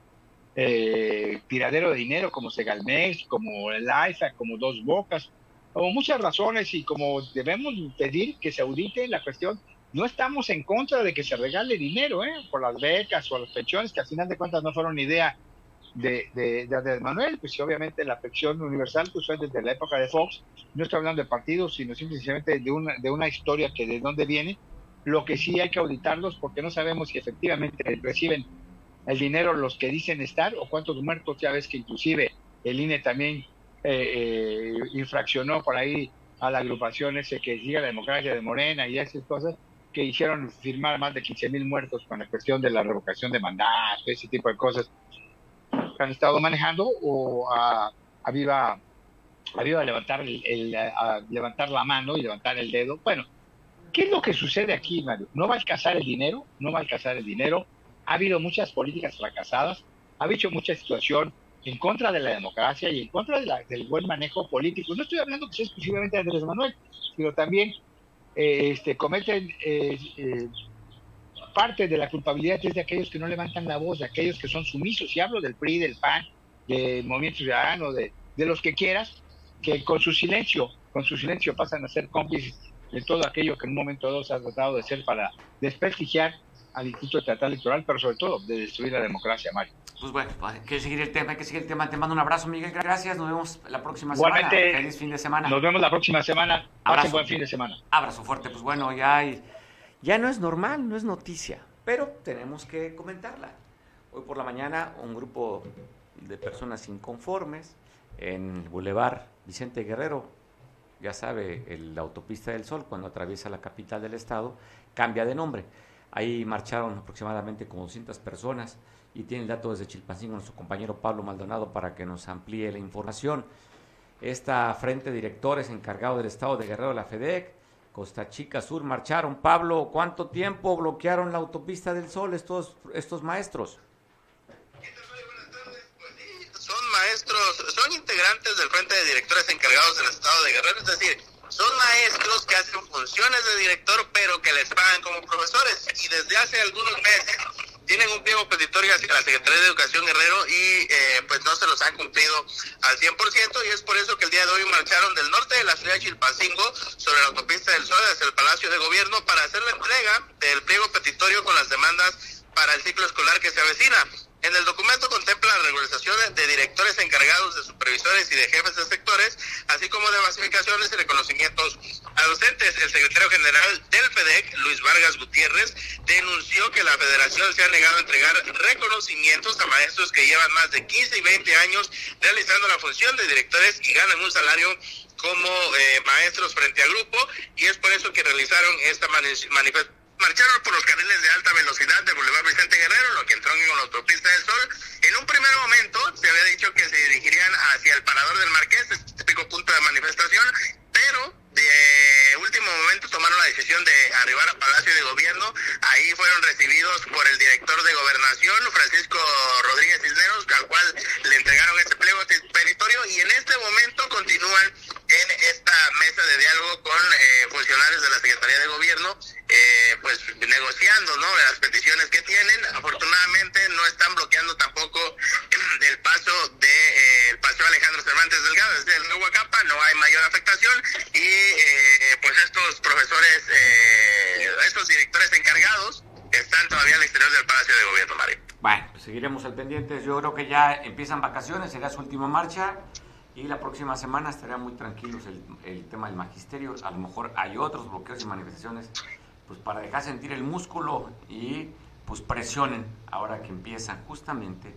eh, tiraderos de dinero como Segalmex, como el AIFA, como Dos Bocas, como muchas razones y como debemos pedir que se audite la cuestión. No estamos en contra de que se regale dinero ¿eh? por las becas o las pensiones, que al final de cuentas no fueron idea de, de, de Manuel, pues obviamente la pensión universal pues fue desde la época de Fox, no estoy hablando de partidos, sino simplemente de una, de una historia que de dónde viene, lo que sí hay que auditarlos porque no sabemos si efectivamente reciben el dinero los que dicen estar o cuántos muertos, ya ves que inclusive el INE también eh, eh, infraccionó por ahí a la agrupación ese que sigue la democracia de Morena y esas cosas que hicieron firmar más de 15 mil muertos con la cuestión de la revocación de mandato, ese tipo de cosas han estado manejando o a, a viva a levantar el, a levantar la mano y levantar el dedo. Bueno, ¿qué es lo que sucede aquí, Mario? No va a alcanzar el dinero, no va a alcanzar el dinero. Ha habido muchas políticas fracasadas, ha habido mucha situación en contra de la democracia y en contra del buen manejo político. No estoy hablando que sea exclusivamente de Andrés Manuel, sino también eh, este, cometen eh, eh, parte de la culpabilidad es de aquellos que no levantan la voz, de aquellos que son sumisos. Y hablo del PRI, del PAN, del Movimiento Ciudadano, de, de los que quieras, que con su silencio, con su silencio pasan a ser cómplices de todo aquello que en un momento dado se ha tratado de hacer para desprestigiar al Instituto Estatal Electoral, pero sobre todo de destruir la democracia, Mario. Pues bueno, hay que seguir el tema, hay que seguir el tema. Te mando un abrazo, Miguel. Gracias. Nos vemos la próxima semana. Feliz fin de semana. Nos vemos la próxima semana. Abrazo. buen fin de semana. Abrazo fuerte. Pues bueno, ya, ya no es normal, no es noticia, pero tenemos que comentarla. Hoy por la mañana, un grupo de personas inconformes en el Boulevard Vicente Guerrero, ya sabe, la autopista del Sol, cuando atraviesa la capital del estado, cambia de nombre. Ahí marcharon aproximadamente como 200 personas y tiene el dato desde Chilpancingo nuestro compañero Pablo Maldonado para que nos amplíe la información. Esta frente de directores encargado del estado de Guerrero de la FEDEC, Costa Chica Sur, marcharon. Pablo, ¿cuánto tiempo bloquearon la autopista del Sol estos, estos maestros? Son maestros, son integrantes del frente de directores encargados del estado de Guerrero, es decir, son maestros que hacen funciones de director, pero que les pagan como profesores. Y desde hace algunos meses tienen un pliego petitorio hacia la Secretaría de Educación Guerrero y eh, pues no se los han cumplido al 100% y es por eso que el día de hoy marcharon del norte de la ciudad de Chilpancingo sobre la autopista del Sol hacia el Palacio de Gobierno para hacer la entrega del pliego petitorio con las demandas para el ciclo escolar que se avecina. En el documento contempla la regularización de directores encargados, de supervisores y de jefes de sectores, así como de basificaciones y reconocimientos a docentes. El secretario general del FEDEC, Luis Vargas Gutiérrez, denunció que la federación se ha negado a entregar reconocimientos a maestros que llevan más de 15 y 20 años realizando la función de directores y ganan un salario como eh, maestros frente al grupo y es por eso que realizaron esta manifestación marcharon por los carriles de alta velocidad del Boulevard Vicente Guerrero, lo que entró en la autopista del Sol. En un primer momento se había dicho que se dirigirían hacia el Parador del Marqués, este típico punto de manifestación, pero de último momento tomaron la decisión de arribar a Palacio de Gobierno. Ahí fueron recibidos por el director de Gobernación, Francisco Rodríguez Cisneros, al cual le entregaron ese pliego territorio y en este momento continúan en esta mesa de diálogo con eh, funcionarios de la Secretaría de Gobierno eh, pues negociando ¿no? las peticiones que tienen. Afortunadamente no están bloqueando tampoco el paso de eh, el paso Alejandro Cervantes Delgado desde el Nuevo Acapa, no hay mayor afectación y eh, pues estos profesores, estos directores encargados están todavía al exterior del Palacio de Gobierno, Mario. Bueno, pues seguiremos al pendiente. Yo creo que ya empiezan vacaciones, será su última marcha. Y la próxima semana estará muy tranquilos el, el tema del magisterio. A lo mejor hay otros bloqueos y manifestaciones pues para dejar sentir el músculo y pues presionen ahora que empieza justamente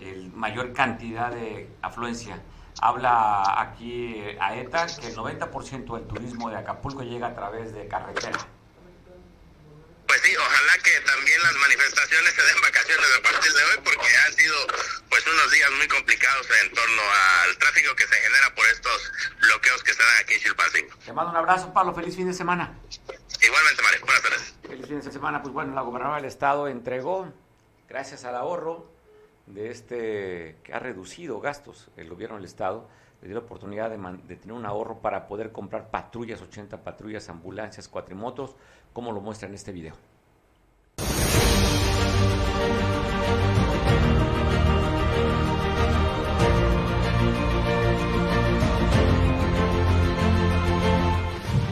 el mayor cantidad de afluencia. Habla aquí a ETA que el 90% del turismo de Acapulco llega a través de carretera. Que también las manifestaciones se den vacaciones a partir de hoy porque han sido pues unos días muy complicados en torno al tráfico que se genera por estos bloqueos que se dan aquí en Chilpancingo. Te mando un abrazo, Pablo, feliz fin de semana. Igualmente, Mario. Buenas tardes. El fin de semana, pues bueno, la gobernadora del estado entregó, gracias al ahorro de este que ha reducido gastos el gobierno del estado, le dio la oportunidad de, de, tener un ahorro para poder comprar patrullas, 80 patrullas, ambulancias, cuatrimotos, como lo muestra en este video.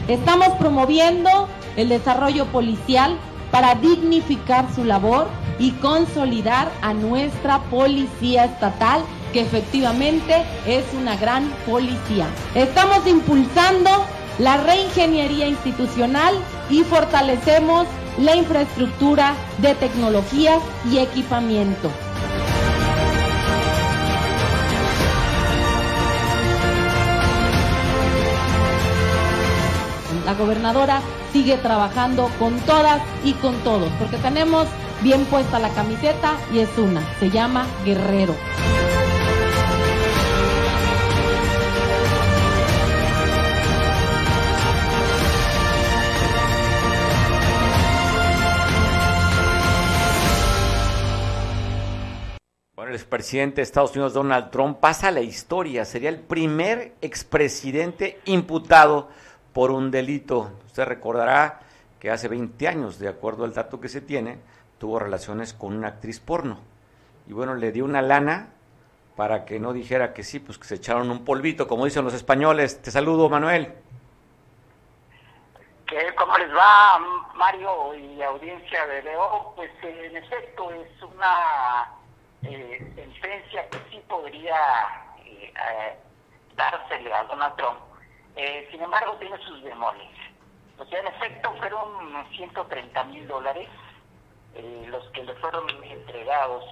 Estamos promoviendo el desarrollo policial para dignificar su labor y consolidar a nuestra policía estatal, que efectivamente es una gran policía. Estamos impulsando la reingeniería institucional y fortalecemos la infraestructura de tecnologías y equipamiento. La gobernadora sigue trabajando con todas y con todos, porque tenemos bien puesta la camiseta y es una, se llama Guerrero. El expresidente de Estados Unidos, Donald Trump, pasa a la historia. Sería el primer expresidente imputado por un delito. Usted recordará que hace 20 años, de acuerdo al dato que se tiene, tuvo relaciones con una actriz porno. Y bueno, le dio una lana para que no dijera que sí, pues que se echaron un polvito, como dicen los españoles. Te saludo, Manuel. ¿Qué, ¿Cómo les va, Mario y audiencia de Leo? Pues en efecto es una eh, sentencia que sí podría eh, eh, dársele a Donald Trump. Eh, sin embargo, tiene sus demonios. O sea, en efecto fueron 130 mil dólares los que le fueron entregados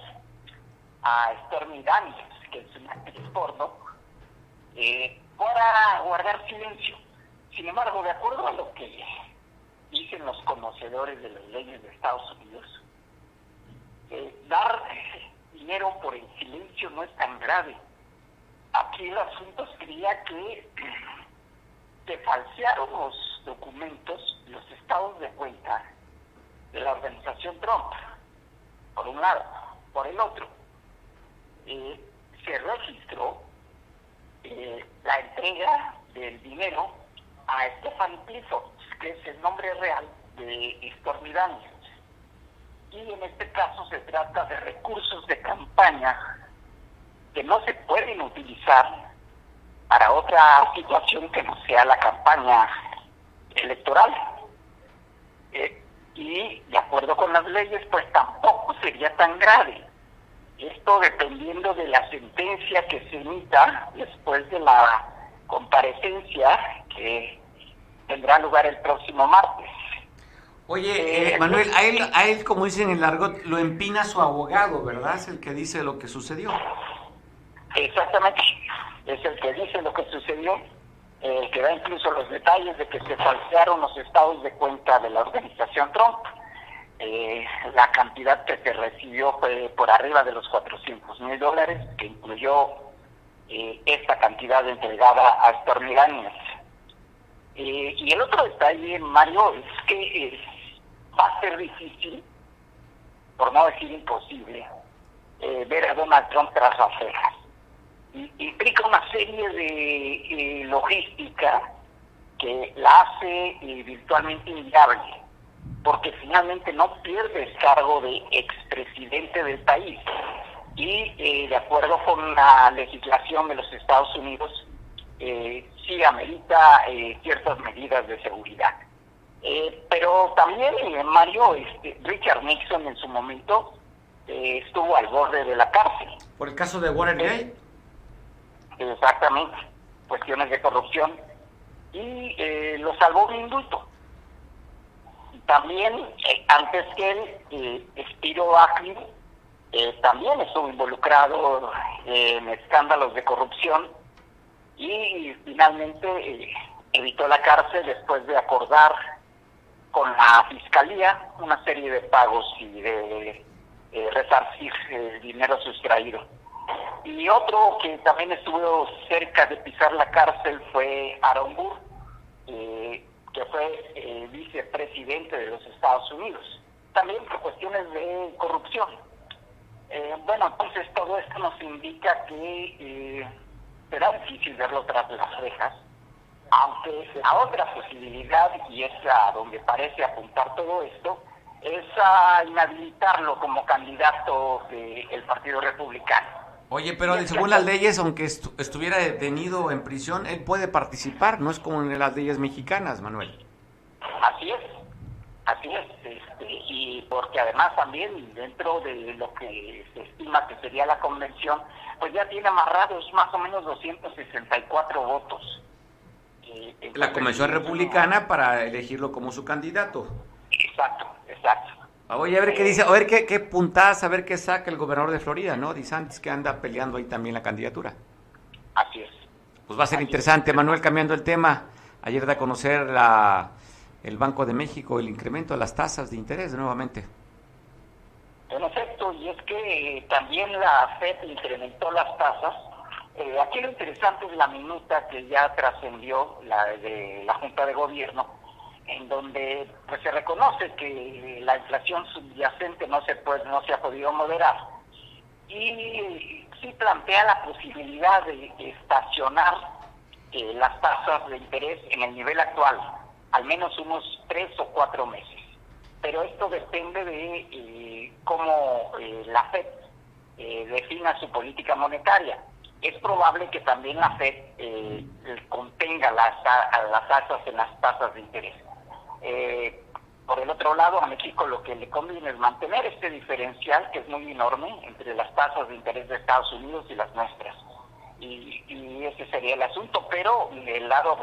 a Stormy Daniels, que es una actriz porno, para guardar silencio. Sin embargo, de acuerdo a lo que dicen los conocedores de las leyes de Estados Unidos, dar dinero por el silencio no es tan grave. Aquí el asunto sería que se falsearon los documentos, los estados de cuenta de la organización Trump, por un lado. Por el otro, eh, se registró eh, la entrega del dinero a Stefan Clifford, que es el nombre real de Stormy Daniels y en este caso se trata de recursos de campaña que no se pueden utilizar para otra situación que no sea la campaña electoral. Eh, y de acuerdo con las leyes, pues tampoco sería tan grave. Esto dependiendo de la sentencia que se emita después de la comparecencia que tendrá lugar el próximo martes. Oye, eh, Manuel, a él, a él, como dicen en el argot, lo empina su abogado, ¿verdad? Es el que dice lo que sucedió. Exactamente, es el que dice lo que sucedió, el que da incluso los detalles de que se falsearon los estados de cuenta de la organización Trump. Eh, la cantidad que se recibió fue por arriba de los 400 mil dólares, que incluyó eh, esta cantidad entregada a Stormy Daniels. y el otro detalle, Mario, es que va a ser difícil, por no decir imposible, eh, ver a Donald Trump tras las cejas. Implica una serie de eh, logística que la hace eh, virtualmente inviable, porque finalmente no pierde el cargo de expresidente del país. Y de acuerdo con la legislación de los Estados Unidos, sí amerita ciertas medidas de seguridad. Eh, pero también, eh, Mario, este, Richard Nixon en su momento eh, estuvo al borde de la cárcel. ¿Por el caso de Watergate? Exactamente, cuestiones de corrupción. Y lo salvó un indulto. También, antes que él, Spiro Agnew también estuvo involucrado en escándalos de corrupción y finalmente evitó la cárcel después de acordar con la fiscalía una serie de pagos y de eh, resarcir el dinero sustraído. Y otro que también estuvo cerca de pisar la cárcel fue Aaron Burr, eh, que fue eh, vicepresidente de los Estados Unidos, también por cuestiones de corrupción. Eh, bueno, entonces todo esto nos indica que será difícil verlo tras las rejas, aunque la otra posibilidad, y es a donde parece apuntar todo esto, es a inhabilitarlo como candidato del Partido Republicano. Oye, pero según las leyes, aunque estuviera detenido en prisión, él puede participar, no es como en las leyes mexicanas, Manuel. Así es, así es, este, y porque además también dentro de lo que se estima que sería la convención, pues ya tiene amarrados más o menos 264 votos la Convención Republicana para elegirlo como su candidato. Exacto, exacto. Ah, oye, a ver qué dice, a ver qué, qué puntadas, a ver qué saca el gobernador de Florida, ¿no? DeSantis, que anda peleando ahí también la candidatura. Así es. Pues va a ser interesante, Manuel, cambiando el tema. Ayer da a conocer la, el Banco de México el incremento de las tasas de interés nuevamente. En efecto, y es que eh, también la FED incrementó las tasas eh, aquí lo interesante es la minuta que ya trascendió la de la Junta de Gobierno, en donde pues se reconoce que la inflación subyacente no se puede, no se ha podido moderar y sí plantea la posibilidad de estacionar eh, las tasas de interés en el nivel actual, al menos unos tres o cuatro meses. Pero esto depende de eh, cómo la FED eh, defina su política monetaria. Es probable que también la Fed eh, contenga las, las alzas en las tasas de interés. Eh, por el otro lado, a México lo que le conviene es mantener este diferencial que es muy enorme entre las tasas de interés de Estados Unidos y las nuestras. Y, y ese sería el asunto, pero el lado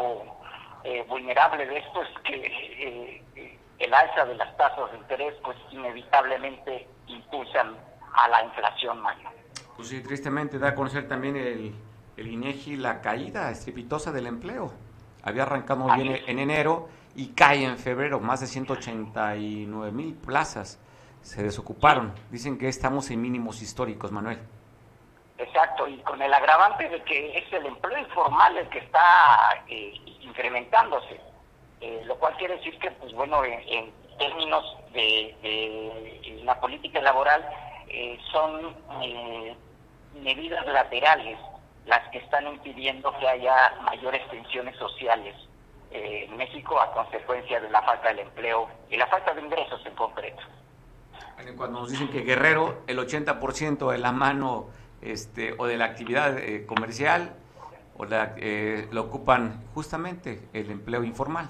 eh, vulnerable de esto es que eh, el alza de las tasas de interés pues inevitablemente impulsan a la inflación mayor. Pues sí, tristemente da a conocer también el, el INEGI la caída estrepitosa del empleo. Había arrancado bien en enero y cae en febrero, más de 189 mil plazas se desocuparon. Dicen que estamos en mínimos históricos, Manuel. Exacto, y con el agravante de que es el empleo informal el que está eh, incrementándose, eh, lo cual quiere decir que, pues bueno, en, términos de, de, la política laboral, eh, son medidas laterales las que están impidiendo que haya mayores tensiones sociales en México a consecuencia de la falta del empleo y la falta de ingresos en concreto. Cuando nos dicen que Guerrero, el 80% de la mano este, o de la actividad eh, comercial o la, eh, lo ocupan justamente el empleo informal.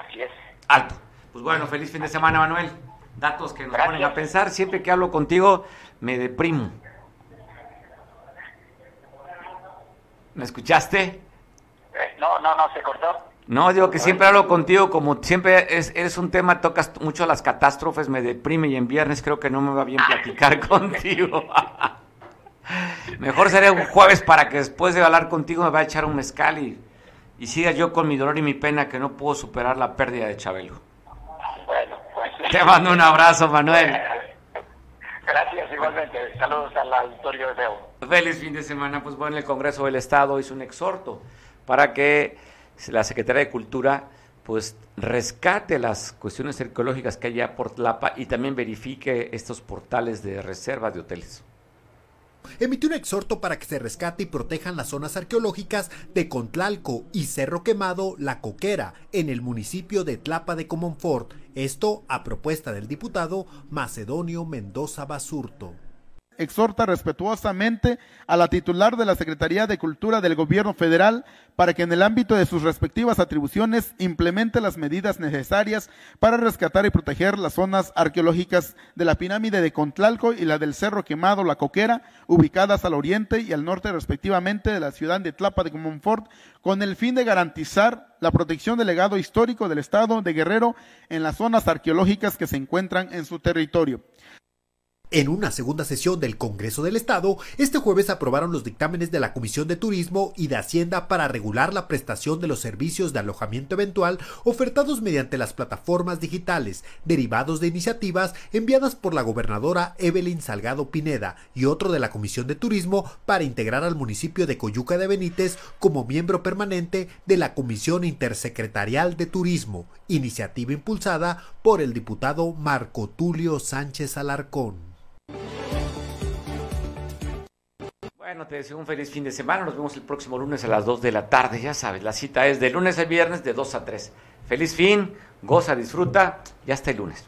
Así es. Alto. Pues bueno, feliz fin de semana, Manuel. Datos que nos ponen a pensar. Siempre que hablo contigo, me deprimo. ¿Me escuchaste? Eh, no, no, no, se cortó. No, digo que siempre hablo contigo, como siempre es, eres un tema, tocas mucho las catástrofes, me deprime y en viernes creo que no me va bien platicar contigo. Mejor sería un jueves para que después de hablar contigo me vaya a echar un mezcal y, y siga yo con mi dolor y mi pena que no puedo superar la pérdida de Chabelo. Bueno, pues... Te mando un abrazo, Manuel. Gracias, igualmente. Saludos al auditorio de Beo. Feliz fin de semana. Pues bueno, el Congreso del Estado hizo un exhorto para que la Secretaría de Cultura pues rescate las cuestiones arqueológicas que hay ya por Tlapa y también verifique estos portales de reserva de hoteles. Emitió un exhorto para que se rescate y protejan las zonas arqueológicas de Contlalco y Cerro Quemado, La Coquera, en el municipio de Tlapa de Comonfort, esto a propuesta del diputado Macedonio Mendoza Basurto exhorta respetuosamente a la titular de la Secretaría de Cultura del Gobierno Federal para que en el ámbito de sus respectivas atribuciones implemente las medidas necesarias para rescatar y proteger las zonas arqueológicas de la pirámide de Contlalco y la del Cerro Quemado La Coquera, ubicadas al oriente y al norte respectivamente de la ciudad de Tlapa de Comonfort, con el fin de garantizar la protección del legado histórico del Estado de Guerrero en las zonas arqueológicas que se encuentran en su territorio. En una segunda sesión del Congreso del Estado, este jueves aprobaron los dictámenes de la Comisión de Turismo y de Hacienda para regular la prestación de los servicios de alojamiento eventual ofertados mediante las plataformas digitales, derivados de iniciativas enviadas por la gobernadora Evelyn Salgado Pineda y otro de la Comisión de Turismo para integrar al municipio de Coyuca de Benítez como miembro permanente de la Comisión Intersecretarial de Turismo, iniciativa impulsada por el diputado Marco Tulio Sánchez Alarcón. Bueno, te deseo un feliz fin de semana. Nos vemos el próximo lunes a las 2 de la tarde. Ya sabes, la cita es de lunes a viernes de 2 a 3. Feliz fin, goza, disfruta y hasta el lunes.